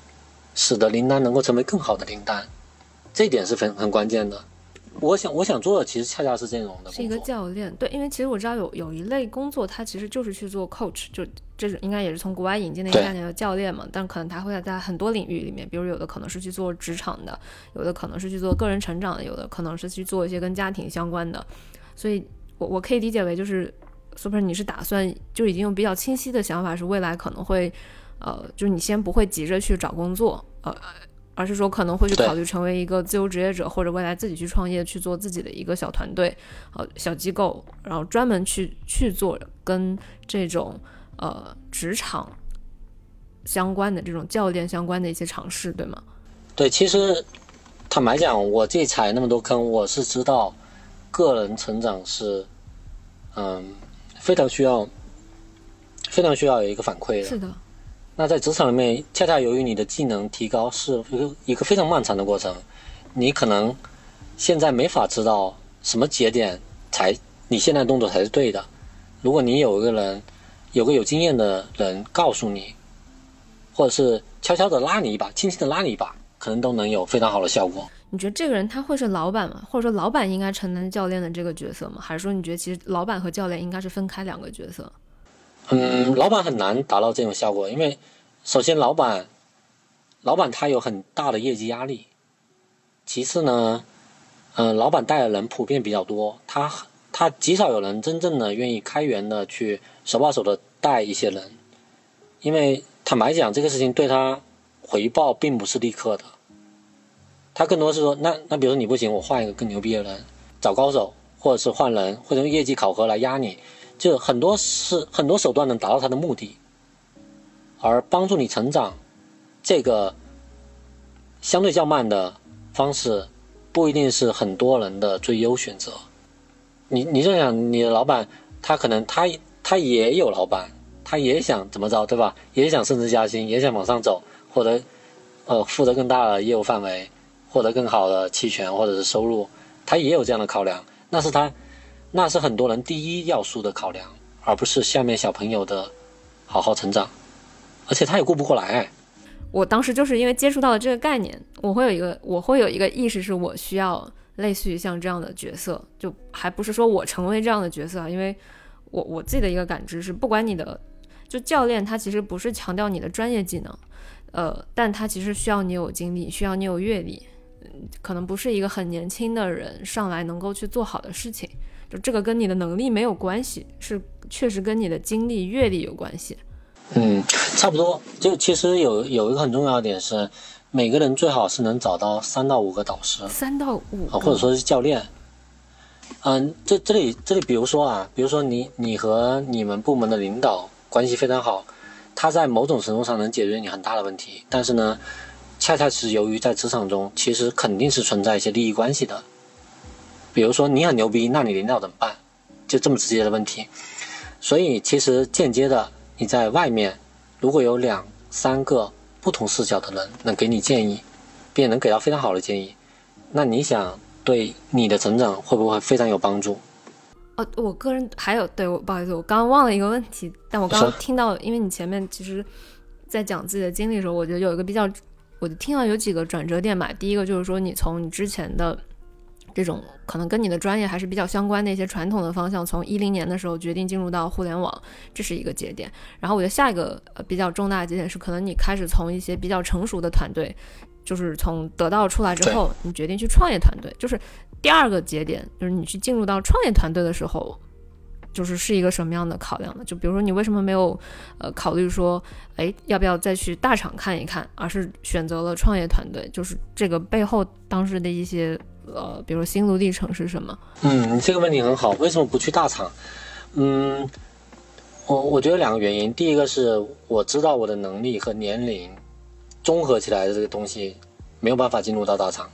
使得林丹能够成为更好的林丹，这一点是很很关键的。我想我想做的其实恰恰是这种的，是一个教练。对，因为其实我知道有有一类工作，它其实就是去做 coach，就这种应该也是从国外引进的一个概念的教练嘛。但可能他会在很多领域里面，比如有的可能是去做职场的，有的可能是去做个人成长的，有的可能是去做一些跟家庭相关的。所以，我我可以理解为就是 super，你是打算就已经有比较清晰的想法，是未来可能会，呃，就是你先不会急着去找工作，呃。而是说可能会去考虑成为一个自由职业者，或者未来自己去创业，去做自己的一个小团队，呃，小机构，然后专门去去做跟这种呃职场相关的这种教练相关的一些尝试，对吗？对，其实坦白讲，我自己踩那么多坑，我是知道个人成长是嗯非常需要非常需要有一个反馈的。是的。那在职场里面，恰恰由于你的技能提高是一个一个非常漫长的过程，你可能现在没法知道什么节点才你现在动作才是对的。如果你有一个人，有个有经验的人告诉你，或者是悄悄的拉你一把，轻轻的拉你一把，可能都能有非常好的效果。你觉得这个人他会是老板吗？或者说老板应该承担教练的这个角色吗？还是说你觉得其实老板和教练应该是分开两个角色？嗯，老板很难达到这种效果，因为首先老板，老板他有很大的业绩压力。其次呢，嗯，老板带的人普遍比较多，他他极少有人真正的愿意开源的去手把手的带一些人，因为坦白讲，这个事情对他回报并不是立刻的。他更多是说，那那比如说你不行，我换一个更牛逼的人，找高手，或者是换人，或者用业绩考核来压你。就很多是很多手段能达到他的目的，而帮助你成长，这个相对较慢的方式，不一定是很多人的最优选择。你你就想你的老板，他可能他他也有老板，他也想怎么着，对吧？也想升职加薪，也想往上走，获得呃负责更大的业务范围，获得更好的期权或者是收入，他也有这样的考量，那是他。那是很多人第一要素的考量，而不是下面小朋友的好好成长，而且他也顾不过来。我当时就是因为接触到了这个概念，我会有一个我会有一个意识，是我需要类似于像这样的角色，就还不是说我成为这样的角色，因为我我自己的一个感知是，不管你的就教练，他其实不是强调你的专业技能，呃，但他其实需要你有经历，需要你有阅历，嗯可能不是一个很年轻的人上来能够去做好的事情。就这个跟你的能力没有关系，是确实跟你的经历阅历有关系。嗯，差不多。就其实有有一个很重要的点是，每个人最好是能找到三到五个导师，三到五，或者说是教练。嗯，这这里这里，比如说啊，比如说你你和你们部门的领导关系非常好，他在某种程度上能解决你很大的问题，但是呢，恰恰是由于在职场中，其实肯定是存在一些利益关系的。比如说你很牛逼，那你领导怎么办？就这么直接的问题。所以其实间接的，你在外面如果有两三个不同视角的人能给你建议，并且能给到非常好的建议，那你想对你的成长会不会非常有帮助？哦，我个人还有对我不好意思，我刚刚忘了一个问题，但我刚刚听到，因为你前面其实，在讲自己的经历的时候，我觉得有一个比较，我就听到有几个转折点吧。第一个就是说，你从你之前的。这种可能跟你的专业还是比较相关的一些传统的方向，从一零年的时候决定进入到互联网，这是一个节点。然后我觉得下一个呃比较重大的节点是，可能你开始从一些比较成熟的团队，就是从得到出来之后，你决定去创业团队，就是第二个节点，就是你去进入到创业团队的时候，就是是一个什么样的考量呢？就比如说你为什么没有呃考虑说，哎，要不要再去大厂看一看，而是选择了创业团队？就是这个背后当时的一些。呃，比如心路历程是什么？嗯，这个问题很好。为什么不去大厂？嗯，我我觉得两个原因。第一个是我知道我的能力和年龄综合起来的这个东西没有办法进入到大厂。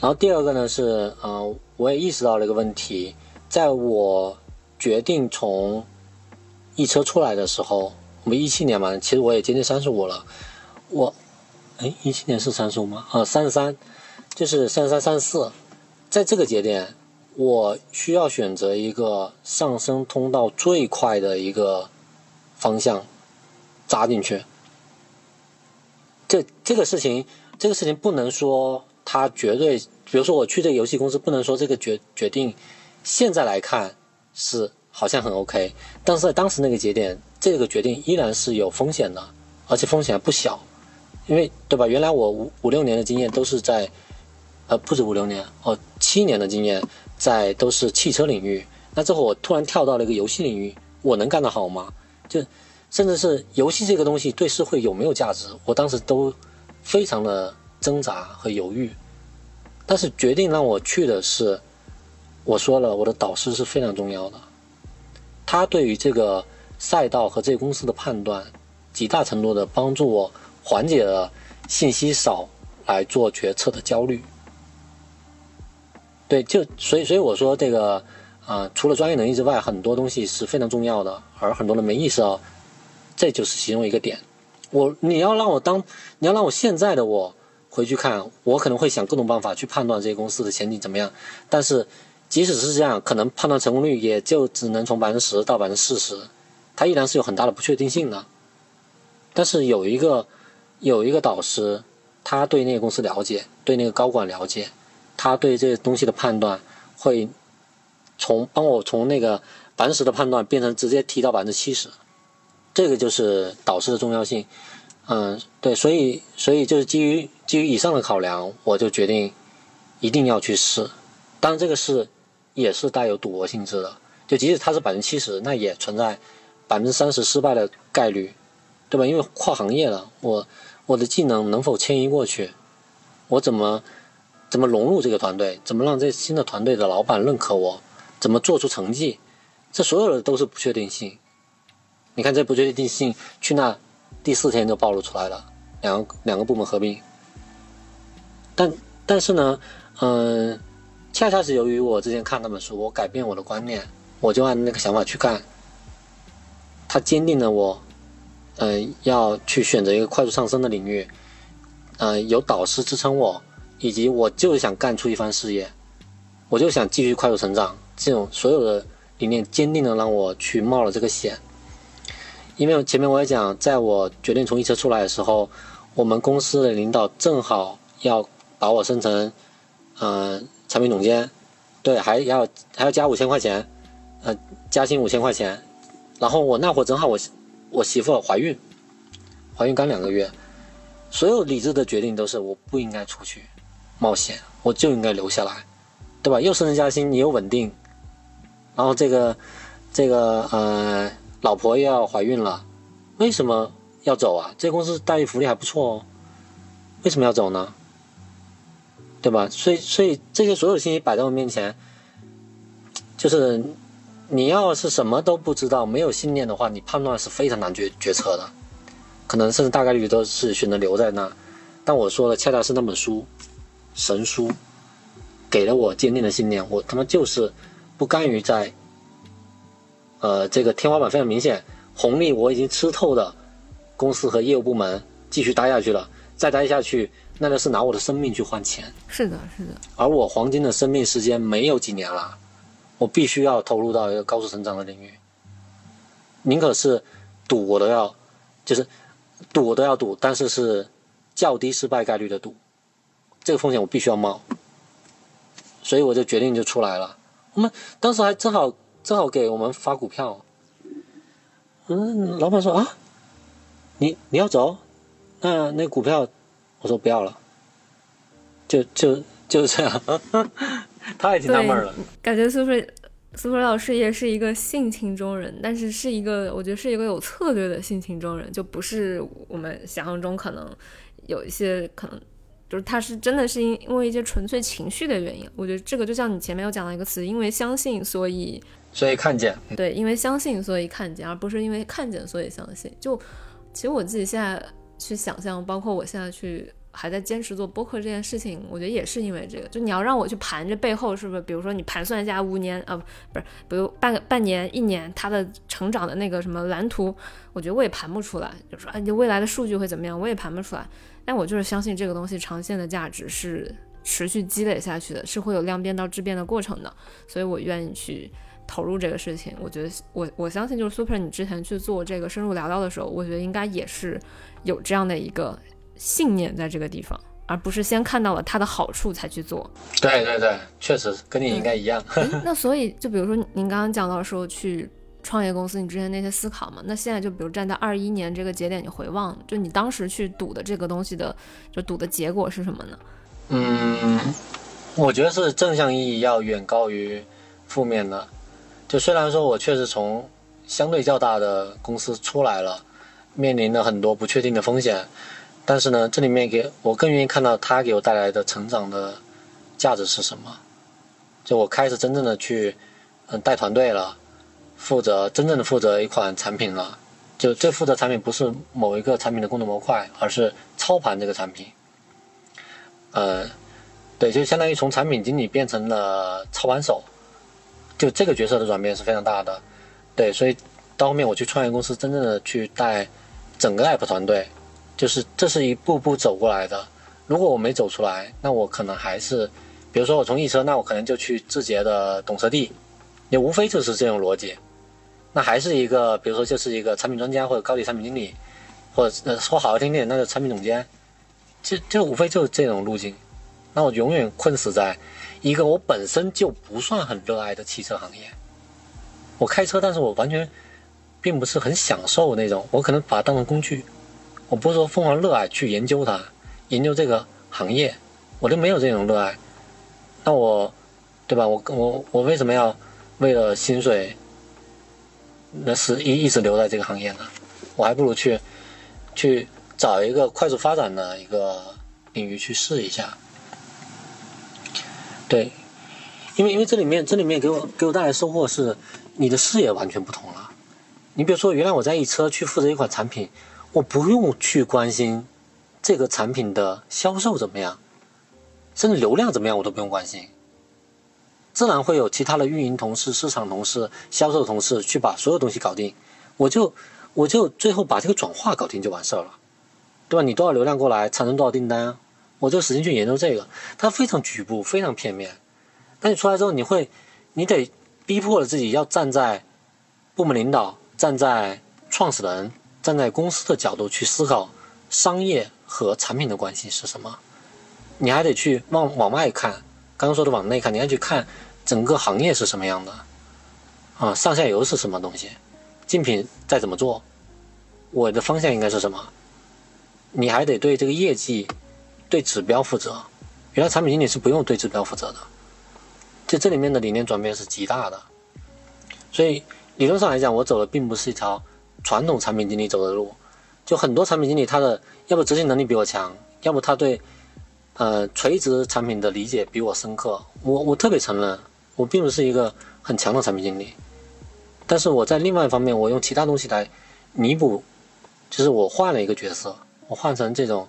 然后第二个呢是，呃，我也意识到了一个问题，在我决定从一车出来的时候，我们一七年嘛，其实我也接近三十五了。我，哎，一七年是三十五吗？啊，三十三。就是三三、三四，在这个节点，我需要选择一个上升通道最快的一个方向扎进去。这这个事情，这个事情不能说它绝对比如说我去这个游戏公司，不能说这个决决定现在来看是好像很 OK，但是在当时那个节点，这个决定依然是有风险的，而且风险还不小，因为对吧？原来我五五六年的经验都是在，呃，不止五六年哦，七年的经验在都是汽车领域，那之后我突然跳到了一个游戏领域，我能干得好吗？就甚至是游戏这个东西对社会有没有价值，我当时都非常的挣扎和犹豫。但是决定让我去的是，我说了，我的导师是非常重要的，他对于这个赛道和这个公司的判断，极大程度的帮助我缓解了信息少来做决策的焦虑。对，就所以所以我说这个，啊，除了专业能力之外，很多东西是非常重要的，而很多人没意识到，这就是其中一个点。我你要让我当，你要让我现在的我。回去看，我可能会想各种办法去判断这些公司的前景怎么样。但是，即使是这样，可能判断成功率也就只能从百分之十到百分之四十，它依然是有很大的不确定性的。但是有一个有一个导师，他对那个公司了解，对那个高管了解，他对这些东西的判断会从帮我从那个百分之十的判断变成直接提到百分之七十，这个就是导师的重要性。嗯，对，所以所以就是基于基于以上的考量，我就决定一定要去试。当然，这个试也是带有赌博性质的，就即使它是百分之七十，那也存在百分之三十失败的概率，对吧？因为跨行业了，我我的技能能否迁移过去？我怎么怎么融入这个团队？怎么让这新的团队的老板认可我？怎么做出成绩？这所有的都是不确定性。你看，这不确定性去那。第四天就暴露出来了，两个两个部门合并，但但是呢，嗯，恰恰是由于我之前看那本书，我改变我的观念，我就按那个想法去干，他坚定了我，嗯，要去选择一个快速上升的领域，嗯，有导师支撑我，以及我就是想干出一番事业，我就想继续快速成长，这种所有的理念坚定的让我去冒了这个险。因为前面我也讲，在我决定从一车出来的时候，我们公司的领导正好要把我升成，嗯，产品总监，对，还要还要加五千块钱，呃，加薪五千块钱。然后我那会正好我我媳妇怀孕，怀孕刚两个月，所有理智的决定都是我不应该出去冒险，我就应该留下来，对吧？又升职加薪，你又稳定，然后这个这个呃。老婆又要怀孕了，为什么要走啊？这公司待遇福利还不错哦，为什么要走呢？对吧？所以，所以这些所有信息摆在我面前，就是你要是什么都不知道，没有信念的话，你判断是非常难决决策的，可能甚至大概率都是选择留在那。但我说的恰恰是那本书，神书，给了我坚定的信念，我他妈就是不甘于在。呃，这个天花板非常明显，红利我已经吃透的公司和业务部门继续待下去了，再待下去那就是拿我的生命去换钱。是的，是的。而我黄金的生命时间没有几年了，我必须要投入到一个高速成长的领域，宁可是赌我都要，就是赌我都要赌，但是是较低失败概率的赌，这个风险我必须要冒，所以我就决定就出来了。我们当时还正好。正好给我们发股票，嗯，老板说啊，你你要走，那那股票，我说不要了，就就就是这样，他也挺纳闷了。感觉苏菲苏菲老师也是一个性情中人，但是是一个我觉得是一个有策略的性情中人，就不是我们想象中可能有一些可能。就是他是真的是因因为一些纯粹情绪的原因，我觉得这个就像你前面有讲到一个词，因为相信所以所以看见，对，因为相信所以看见，而不是因为看见所以相信。就其实我自己现在去想象，包括我现在去还在坚持做播客这件事情，我觉得也是因为这个。就你要让我去盘这背后是不是，比如说你盘算一下五年啊，不是，比如半个半年一年它的成长的那个什么蓝图，我觉得我也盘不出来。就说啊，你未来的数据会怎么样，我也盘不出来。但我就是相信这个东西长线的价值是持续积累下去的，是会有量变到质变的过程的，所以我愿意去投入这个事情。我觉得我我相信就是 Super，你之前去做这个深入聊聊的时候，我觉得应该也是有这样的一个信念在这个地方。而不是先看到了它的好处才去做。对对对，确实跟你应该一样。那所以就比如说您刚刚讲到说去创业公司，你之前那些思考嘛，那现在就比如站在二一年这个节点，你回望，就你当时去赌的这个东西的，就赌的结果是什么呢？嗯，我觉得是正向意义要远高于负面的。就虽然说我确实从相对较大的公司出来了，面临了很多不确定的风险。但是呢，这里面给我更愿意看到它给我带来的成长的价值是什么。就我开始真正的去嗯带团队了，负责真正的负责一款产品了。就这负责产品不是某一个产品的功能模块，而是操盘这个产品。呃，对，就相当于从产品经理变成了操盘手，就这个角色的转变是非常大的。对，所以到后面我去创业公司，真正的去带整个 app 团队。就是这是一步步走过来的。如果我没走出来，那我可能还是，比如说我从易车，那我可能就去字节的懂车帝，也无非就是这种逻辑。那还是一个，比如说就是一个产品专家或者高级产品经理，或者呃说好听点，那就产品总监，就就无非就是这种路径。那我永远困死在一个我本身就不算很热爱的汽车行业。我开车，但是我完全并不是很享受那种，我可能把它当成工具。我不是说疯狂热爱去研究它，研究这个行业，我就没有这种热爱。那我，对吧？我我我为什么要为了薪水，那是一一直留在这个行业呢？我还不如去去找一个快速发展的一个领域去试一下。对，因为因为这里面这里面给我给我带来收获是，你的视野完全不同了。你比如说，原来我在一车去负责一款产品。我不用去关心这个产品的销售怎么样，甚至流量怎么样，我都不用关心。自然会有其他的运营同事、市场同事、销售同事去把所有东西搞定，我就我就最后把这个转化搞定就完事儿了，对吧？你多少流量过来，产生多少订单，我就使劲去研究这个。它非常局部，非常片面。但你出来之后，你会，你得逼迫了自己要站在部门领导，站在创始人。站在公司的角度去思考商业和产品的关系是什么，你还得去往往外看，刚刚说的往内看，你要去看整个行业是什么样的，啊，上下游是什么东西，竞品在怎么做，我的方向应该是什么，你还得对这个业绩、对指标负责。原来产品经理是不用对指标负责的，就这里面的理念转变是极大的，所以理论上来讲，我走的并不是一条。传统产品经理走的路，就很多产品经理他的要不执行能力比我强，要不他对呃垂直产品的理解比我深刻。我我特别承认，我并不是一个很强的产品经理，但是我在另外一方面，我用其他东西来弥补，就是我换了一个角色，我换成这种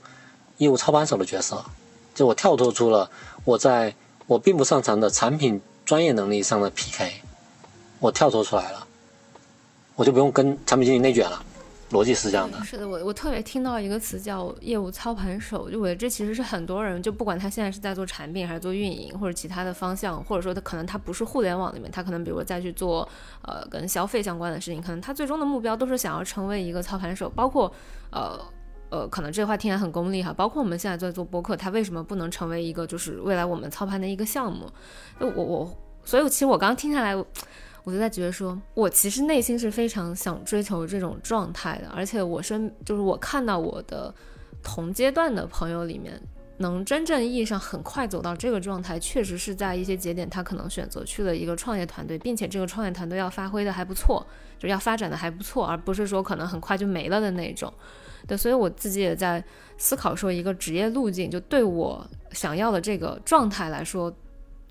业务操盘手的角色，就我跳脱出了我在我并不擅长的产品专业能力上的 PK，我跳脱出来了。我就不用跟产品经理内卷了，逻辑是这样的。是的，我我特别听到一个词叫业务操盘手，就我这其实是很多人，就不管他现在是在做产品还是做运营或者其他的方向，或者说他可能他不是互联网里面，他可能比如再去做呃跟消费相关的事情，可能他最终的目标都是想要成为一个操盘手。包括呃呃，可能这话听起来很功利哈，包括我们现在在做播客，他为什么不能成为一个就是未来我们操盘的一个项目？我我，所以其实我刚刚听下来。我就在觉得说，我其实内心是非常想追求这种状态的，而且我身就是我看到我的同阶段的朋友里面，能真正意义上很快走到这个状态，确实是在一些节点，他可能选择去了一个创业团队，并且这个创业团队要发挥的还不错，就要发展的还不错，而不是说可能很快就没了的那种。对，所以我自己也在思考说，一个职业路径，就对我想要的这个状态来说。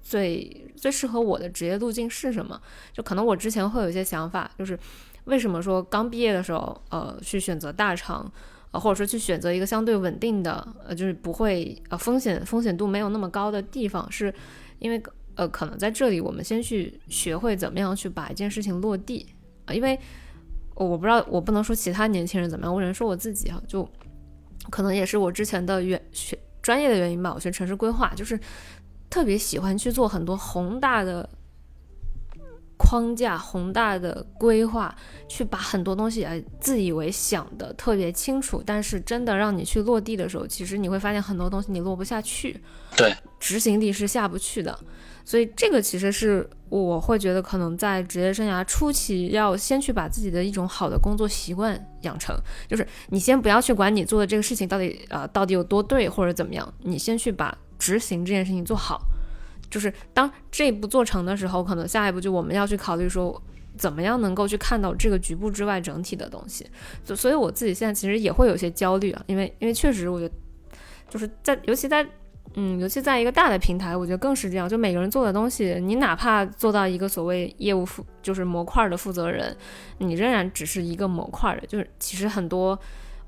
最最适合我的职业路径是什么？就可能我之前会有一些想法，就是为什么说刚毕业的时候，呃，去选择大厂，呃，或者说去选择一个相对稳定的，呃，就是不会呃风险风险度没有那么高的地方，是因为呃，可能在这里我们先去学会怎么样去把一件事情落地啊，因为我不知道我不能说其他年轻人怎么样，我只能说我自己哈，就可能也是我之前的原学专业的原因吧，我学城市规划就是。特别喜欢去做很多宏大的框架、宏大的规划，去把很多东西啊自以为想的特别清楚，但是真的让你去落地的时候，其实你会发现很多东西你落不下去，对，执行力是下不去的。所以这个其实是我会觉得，可能在职业生涯初期，要先去把自己的一种好的工作习惯养成。就是你先不要去管你做的这个事情到底啊到底有多对或者怎么样，你先去把执行这件事情做好。就是当这一步做成的时候，可能下一步就我们要去考虑说，怎么样能够去看到这个局部之外整体的东西。所所以我自己现在其实也会有些焦虑啊，因为因为确实我觉得就是在尤其在。嗯，尤其在一个大的平台，我觉得更是这样。就每个人做的东西，你哪怕做到一个所谓业务负，就是模块的负责人，你仍然只是一个模块的。就是其实很多，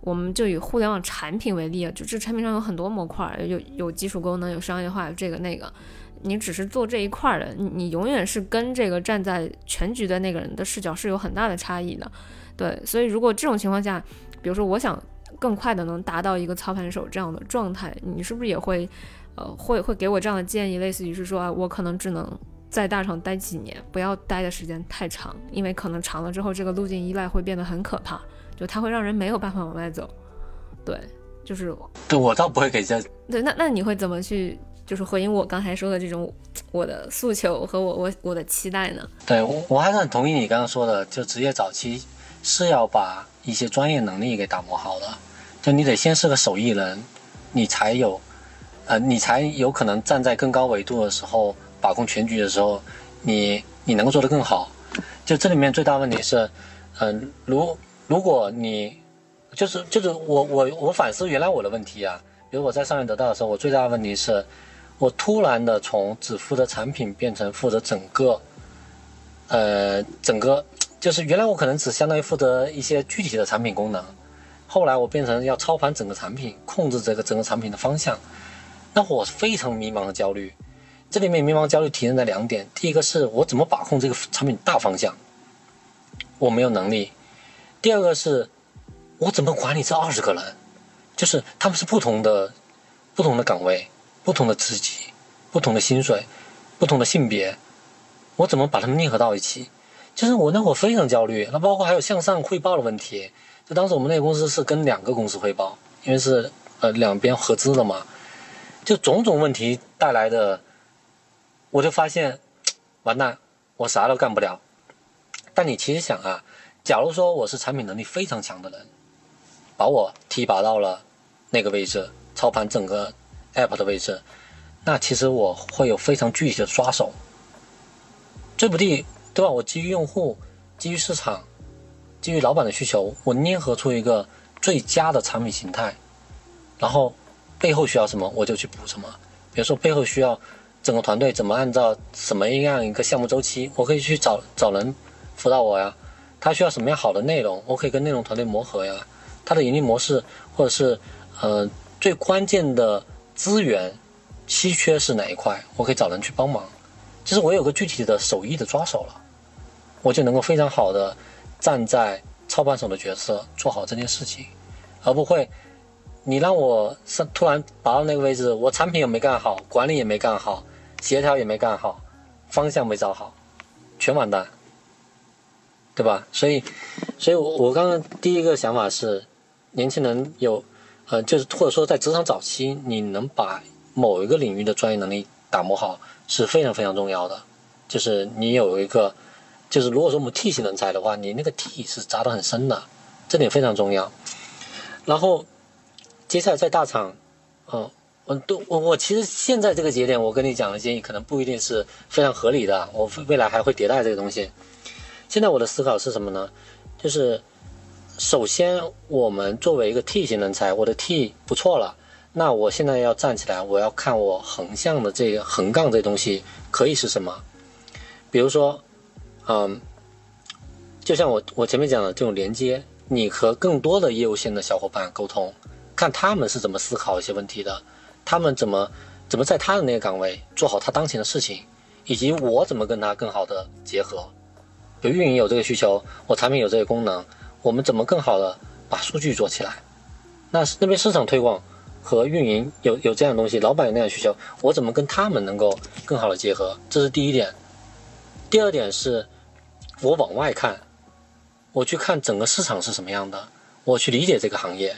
我们就以互联网产品为例啊，就这产品上有很多模块，有有基础功能，有商业化，有这个那个。你只是做这一块的，你你永远是跟这个站在全局的那个人的视角是有很大的差异的。对，所以如果这种情况下，比如说我想。更快的能达到一个操盘手这样的状态，你是不是也会，呃，会会给我这样的建议？类似于是说啊，我可能只能在大厂待几年，不要待的时间太长，因为可能长了之后，这个路径依赖会变得很可怕，就它会让人没有办法往外走。对，就是，对我倒不会给这。对，那那你会怎么去，就是回应我刚才说的这种我的诉求和我我我的期待呢？对我我还是很同意你刚刚说的，就职业早期是要把一些专业能力给打磨好的。就你得先是个手艺人，你才有，呃，你才有可能站在更高维度的时候把控全局的时候，你你能够做得更好。就这里面最大问题是，嗯，如如果你就是就是我我我反思原来我的问题啊，比如我在上面得到的时候，我最大的问题是，我突然的从只负责产品变成负责整个，呃，整个就是原来我可能只相当于负责一些具体的产品功能。后来我变成要操盘整个产品，控制这个整个产品的方向，那我非常迷茫和焦虑。这里面迷茫焦虑体现在两点：第一个是我怎么把控这个产品大方向，我没有能力；第二个是我怎么管理这二十个人，就是他们是不同的、不同的岗位、不同的职级、不同的薪水、不同的性别，我怎么把他们捏合到一起？就是我那会非常焦虑。那包括还有向上汇报的问题。就当时我们那个公司是跟两个公司汇报，因为是呃两边合资的嘛，就种种问题带来的，我就发现完蛋，我啥都干不了。但你其实想啊，假如说我是产品能力非常强的人，把我提拔到了那个位置，操盘整个 app 的位置，那其实我会有非常具体的抓手。这不地对吧？我基于用户，基于市场。基于老板的需求，我捏合出一个最佳的产品形态，然后背后需要什么我就去补什么。比如说背后需要整个团队怎么按照什么样一个项目周期，我可以去找找人辅导我呀。他需要什么样好的内容，我可以跟内容团队磨合呀。他的盈利模式或者是呃最关键的资源稀缺是哪一块，我可以找人去帮忙。就是我有个具体的手艺的抓手了，我就能够非常好的。站在操盘手的角色做好这件事情，而不会你让我上突然拔到那个位置，我产品也没干好，管理也没干好，协调也没干好，方向没找好，全完蛋，对吧？所以，所以我我刚刚第一个想法是，年轻人有呃，就是或者说在职场早期，你能把某一个领域的专业能力打磨好是非常非常重要的，就是你有一个。就是如果说我们 T 型人才的话，你那个 T 是扎得很深的，这点非常重要。然后接下来在大厂，嗯，我都我我其实现在这个节点，我跟你讲的建议可能不一定是非常合理的，我未来还会迭代这个东西。现在我的思考是什么呢？就是首先我们作为一个 T 型人才，我的 T 不错了，那我现在要站起来，我要看我横向的这个横杠这东西可以是什么，比如说。嗯，就像我我前面讲的这种连接，你和更多的业务线的小伙伴沟通，看他们是怎么思考一些问题的，他们怎么怎么在他的那个岗位做好他当前的事情，以及我怎么跟他更好的结合。比如运营有这个需求，我产品有这个功能，我们怎么更好的把数据做起来？那那边市场推广和运营有有这样的东西，老板有那样的需求，我怎么跟他们能够更好的结合？这是第一点。第二点是，我往外看，我去看整个市场是什么样的，我去理解这个行业，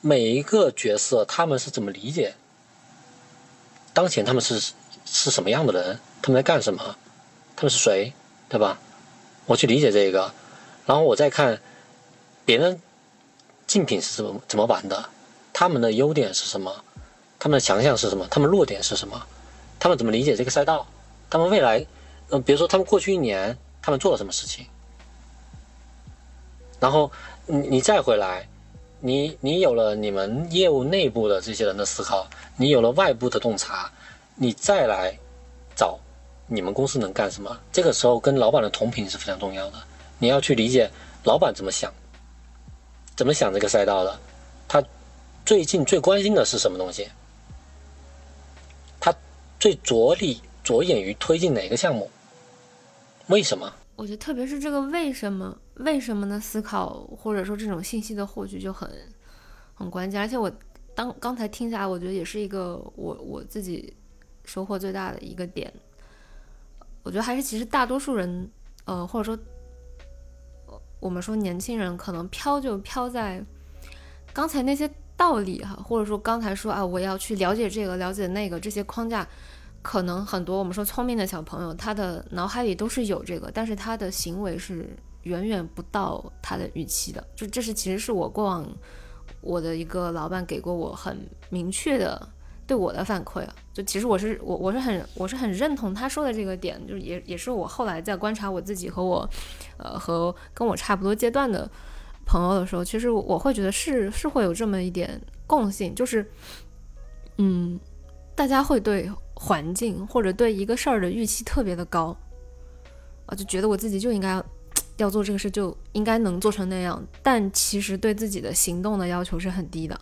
每一个角色他们是怎么理解，当前他们是是什么样的人，他们在干什么，他们是谁，对吧？我去理解这个，然后我再看别人竞品是怎么怎么玩的，他们的优点是什么，他们的强项是什么，他们弱点是什么，他们怎么理解这个赛道，他们未来，嗯，比如说他们过去一年。他们做了什么事情？然后你你再回来，你你有了你们业务内部的这些人的思考，你有了外部的洞察，你再来找你们公司能干什么？这个时候跟老板的同频是非常重要的。你要去理解老板怎么想，怎么想这个赛道的，他最近最关心的是什么东西？他最着力着眼于推进哪个项目？为什么？我觉得特别是这个为什么为什么的思考，或者说这种信息的获取就很很关键。而且我当刚才听下来，我觉得也是一个我我自己收获最大的一个点。我觉得还是其实大多数人，呃，或者说我们说年轻人可能飘就飘在刚才那些道理哈，或者说刚才说啊，我要去了解这个了解那个这些框架。可能很多我们说聪明的小朋友，他的脑海里都是有这个，但是他的行为是远远不到他的预期的。就这是其实是我过往我的一个老板给过我很明确的对我的反馈啊。就其实我是我我是很我是很认同他说的这个点，就是也也是我后来在观察我自己和我呃和跟我差不多阶段的朋友的时候，其实我会觉得是是会有这么一点共性，就是嗯，大家会对。环境或者对一个事儿的预期特别的高，啊，就觉得我自己就应该要做这个事，就应该能做成那样。但其实对自己的行动的要求是很低的，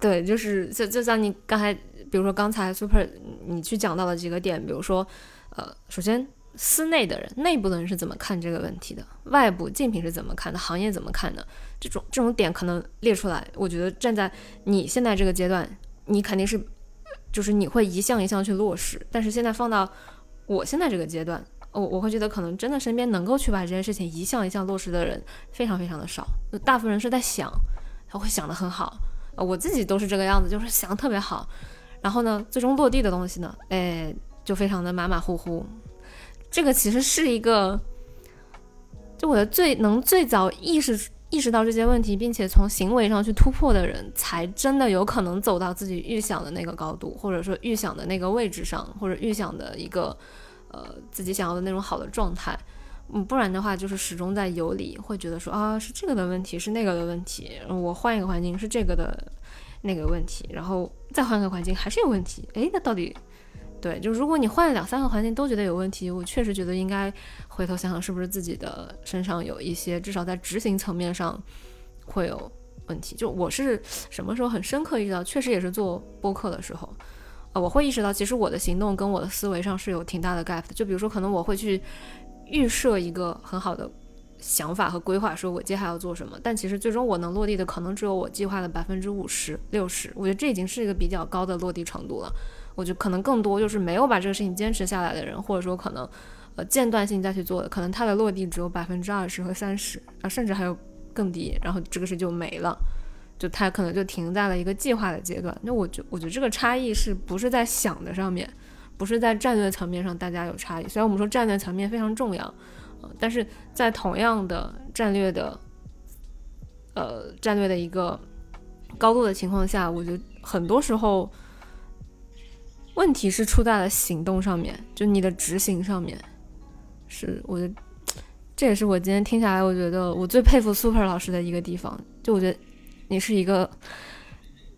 对，就是就就像你刚才，比如说刚才 Super 你去讲到了几个点，比如说，呃，首先司内的人、内部的人是怎么看这个问题的，外部竞品是怎么看的，行业怎么看的，这种这种点可能列出来，我觉得站在你现在这个阶段，你肯定是。就是你会一项一项去落实，但是现在放到我现在这个阶段，我我会觉得可能真的身边能够去把这件事情一项一项落实的人非常非常的少，大部分人是在想，他会想的很好，我自己都是这个样子，就是想的特别好，然后呢，最终落地的东西呢，哎，就非常的马马虎虎。这个其实是一个，就我的最能最早意识。意识到这些问题，并且从行为上去突破的人，才真的有可能走到自己预想的那个高度，或者说预想的那个位置上，或者预想的一个呃自己想要的那种好的状态。嗯，不然的话，就是始终在游离，会觉得说啊是这个的问题，是那个的问题。我换一个环境是这个的那个问题，然后再换个环境还是有问题。诶，那到底？对，就如果你换了两三个环境都觉得有问题，我确实觉得应该回头想想是不是自己的身上有一些，至少在执行层面上会有问题。就我是什么时候很深刻意识到，确实也是做播客的时候，啊，我会意识到其实我的行动跟我的思维上是有挺大的 gap 的。就比如说，可能我会去预设一个很好的想法和规划，说我接下来要做什么，但其实最终我能落地的可能只有我计划的百分之五十六十。我觉得这已经是一个比较高的落地程度了。我觉得可能更多就是没有把这个事情坚持下来的人，或者说可能，呃，间断性再去做的，可能他的落地只有百分之二十和三十啊，甚至还有更低，然后这个事就没了，就他可能就停在了一个计划的阶段。那我觉我觉得这个差异是不是在想的上面，不是在战略层面上大家有差异。虽然我们说战略层面非常重要，呃，但是在同样的战略的，呃，战略的一个高度的情况下，我觉得很多时候。问题是出在了行动上面，就你的执行上面，是我觉得这也是我今天听下来，我觉得我最佩服 Super 老师的一个地方。就我觉得你是一个，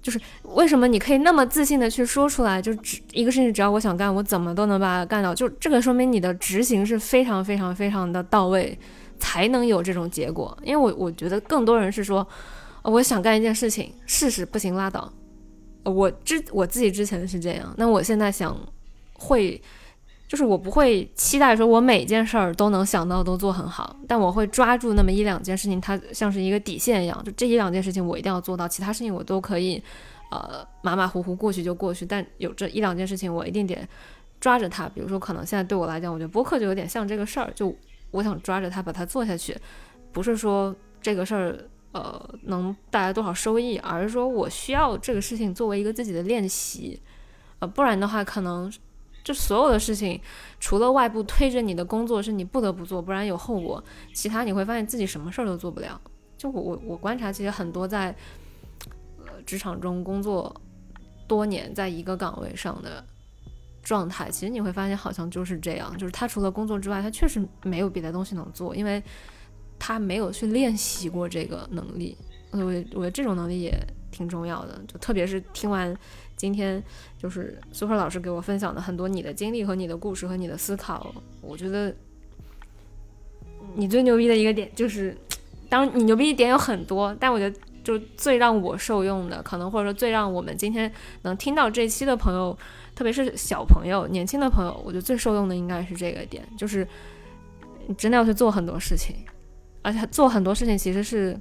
就是为什么你可以那么自信的去说出来，就只一个事情，只要我想干，我怎么都能把它干到。就这个说明你的执行是非常非常非常的到位，才能有这种结果。因为我我觉得更多人是说，我想干一件事情，试试不行拉倒。我之我自己之前是这样，那我现在想会，就是我不会期待说我每件事儿都能想到都做很好，但我会抓住那么一两件事情，它像是一个底线一样，就这一两件事情我一定要做到，其他事情我都可以，呃，马马虎虎过去就过去，但有这一两件事情我一定得抓着它。比如说，可能现在对我来讲，我觉得播客就有点像这个事儿，就我想抓着它把它做下去，不是说这个事儿呃能带来多少收益，而是说我需要这个事情作为一个自己的练习，呃，不然的话，可能就所有的事情，除了外部推着你的工作是你不得不做，不然有后果，其他你会发现自己什么事儿都做不了。就我我我观察，其实很多在呃职场中工作多年，在一个岗位上的状态，其实你会发现好像就是这样，就是他除了工作之外，他确实没有别的东西能做，因为他没有去练习过这个能力。我我觉得这种能力也挺重要的，就特别是听完今天就是 Super 老师给我分享的很多你的经历和你的故事和你的思考，我觉得你最牛逼的一个点就是。当，你牛逼点有很多，但我觉得就最让我受用的，可能或者说最让我们今天能听到这期的朋友，特别是小朋友、年轻的朋友，我觉得最受用的应该是这个点，就是你真的要去做很多事情，而且做很多事情其实是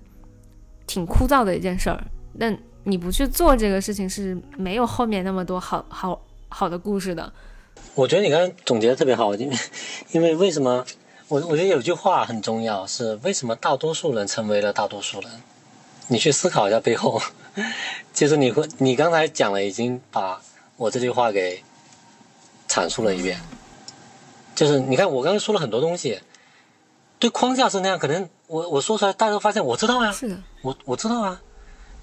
挺枯燥的一件事儿，但你不去做这个事情是没有后面那么多好好好的故事的。我觉得你刚刚总结的特别好，因为因为为什么？我我觉得有句话很重要，是为什么大多数人成为了大多数人？你去思考一下背后。其 实你会，你刚才讲了，已经把我这句话给阐述了一遍。就是你看，我刚才说了很多东西，对框架是那样，可能我我说出来，大家都发现我知道呀，是的，我我知道啊。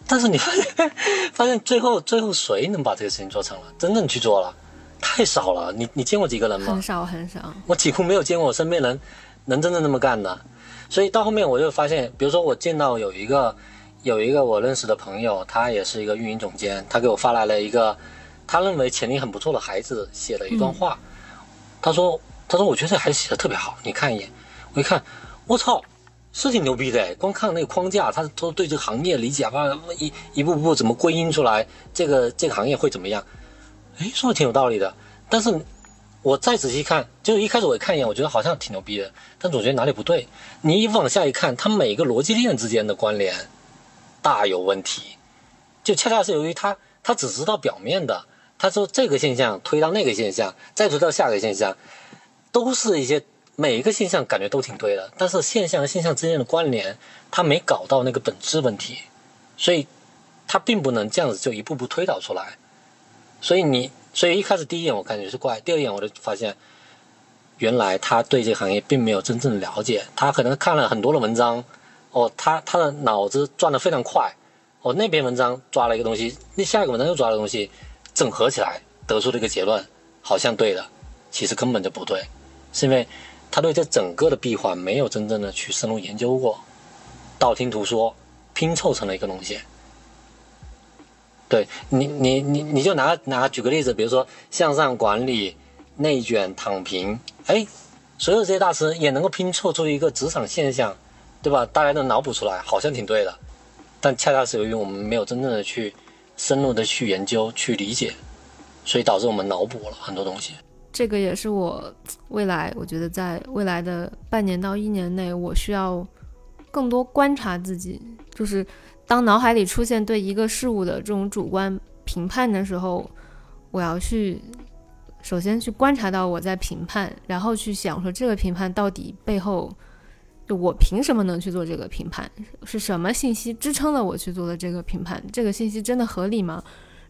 但是你发现，发现最后最后谁能把这个事情做成了，真正去做了？太少了，你你见过几个人吗？很少很少，我几乎没有见过我身边人能真正那么干的。所以到后面我就发现，比如说我见到有一个有一个我认识的朋友，他也是一个运营总监，他给我发来了一个他认为潜力很不错的孩子写的一段话。他说他说我觉得这孩子写的特别好，你看一眼。我一看，我操，是挺牛逼的。光看那个框架，他都对这个行业理解，把一一步步怎么归因出来，这个这个行业会怎么样。哎，说的挺有道理的，但是我再仔细看，就一开始我看一眼，我觉得好像挺牛逼的，但总觉得哪里不对。你一往下一看，它每个逻辑链之间的关联大有问题，就恰恰是由于他他只知道表面的，他说这个现象推到那个现象，再推到下个现象，都是一些每一个现象感觉都挺对的，但是现象和现象之间的关联，他没搞到那个本质问题，所以他并不能这样子就一步步推导出来。所以你，所以一开始第一眼我感觉是怪，第二眼我就发现，原来他对这个行业并没有真正了解，他可能看了很多的文章，哦，他他的脑子转得非常快，哦，那篇文章抓了一个东西，那下一个文章又抓了东西，整合起来得出了一个结论，好像对的，其实根本就不对，是因为他对这整个的闭环没有真正的去深入研究过，道听途说，拼凑成了一个东西。对你，你你你就拿拿举个例子，比如说向上管理、内卷、躺平，哎，所有这些大师也能够拼凑出一个职场现象，对吧？大家都脑补出来，好像挺对的，但恰恰是由于我们没有真正的去深入的去研究、去理解，所以导致我们脑补了很多东西。这个也是我未来，我觉得在未来的半年到一年内，我需要更多观察自己，就是。当脑海里出现对一个事物的这种主观评判的时候，我要去首先去观察到我在评判，然后去想说这个评判到底背后，就我凭什么能去做这个评判？是什么信息支撑了我去做的这个评判？这个信息真的合理吗？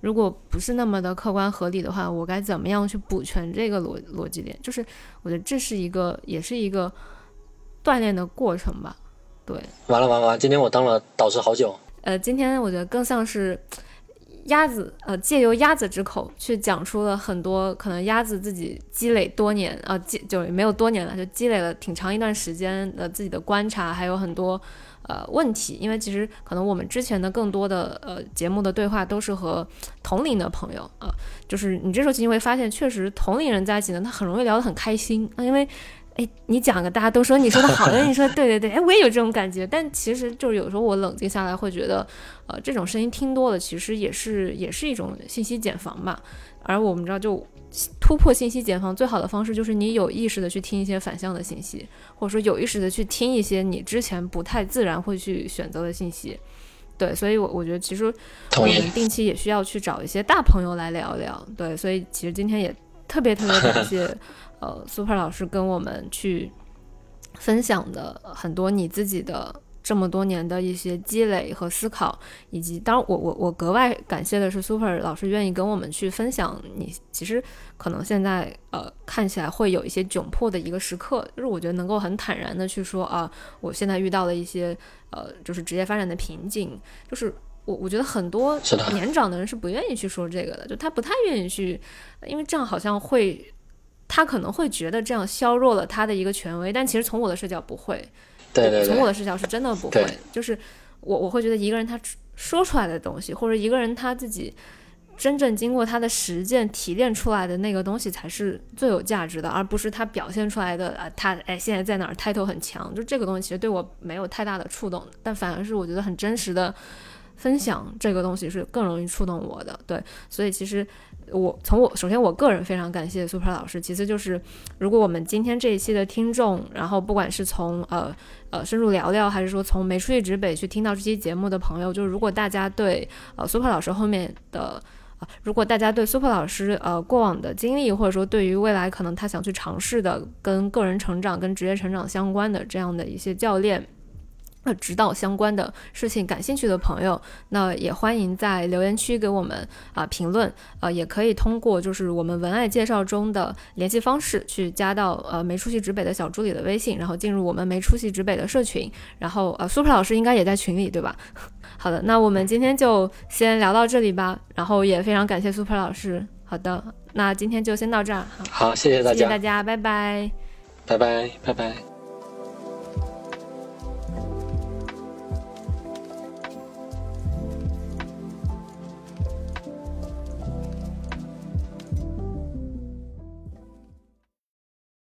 如果不是那么的客观合理的话，我该怎么样去补全这个逻逻辑点？就是我觉得这是一个，也是一个锻炼的过程吧。对，完了完了完，今天我当了导师好久。呃，今天我觉得更像是鸭子，呃，借由鸭子之口去讲出了很多可能鸭子自己积累多年，啊，积就没有多年了，就积累了挺长一段时间的自己的观察，还有很多呃问题。因为其实可能我们之前的更多的呃节目的对话都是和同龄的朋友啊，就是你这时候其实会发现，确实同龄人在一起呢，他很容易聊得很开心啊，因为。哎，你讲个，大家都说你说的好，你说对对对，哎，我也有这种感觉。但其实就是有时候我冷静下来会觉得，呃，这种声音听多了，其实也是也是一种信息茧房嘛。而我们知道，就突破信息茧房最好的方式就是你有意识的去听一些反向的信息，或者说有意识的去听一些你之前不太自然会去选择的信息。对，所以，我我觉得其实我们定期也需要去找一些大朋友来聊聊。对，所以其实今天也。特别特别感谢 呃 Super 老师跟我们去分享的很多你自己的。这么多年的一些积累和思考，以及当然，我我我格外感谢的是 Super 老师愿意跟我们去分享。你其实可能现在呃看起来会有一些窘迫的一个时刻，就是我觉得能够很坦然的去说啊，我现在遇到了一些呃就是职业发展的瓶颈，就是我我觉得很多年长的人是不愿意去说这个的，就他不太愿意去，因为这样好像会他可能会觉得这样削弱了他的一个权威，但其实从我的视角不会。从我的视角是真的不会，就是我我会觉得一个人他说出来的东西，或者一个人他自己真正经过他的实践提炼出来的那个东西才是最有价值的，而不是他表现出来的啊，他哎现在在哪儿，title 很强，就这个东西其实对我没有太大的触动，但反而是我觉得很真实的分享这个东西是更容易触动我的，对，所以其实。我从我首先我个人非常感谢 Super 老师，其次就是如果我们今天这一期的听众，然后不管是从呃呃深入聊聊，还是说从没出去指北去听到这期节目的朋友，就是如果大家对呃 Super 老师后面的啊，如果大家对 Super 老师呃过往的经历，或者说对于未来可能他想去尝试的跟个人成长、跟职业成长相关的这样的一些教练。呃，指导相关的事情感兴趣的朋友，那也欢迎在留言区给我们啊评论，呃，也可以通过就是我们文案介绍中的联系方式去加到呃没出息指北的小助理的微信，然后进入我们没出息指北的社群，然后呃，Super 老师应该也在群里对吧？好的，那我们今天就先聊到这里吧，然后也非常感谢 Super 老师。好的，那今天就先到这儿。好，谢谢大家，谢谢大家，拜拜，拜拜，拜拜。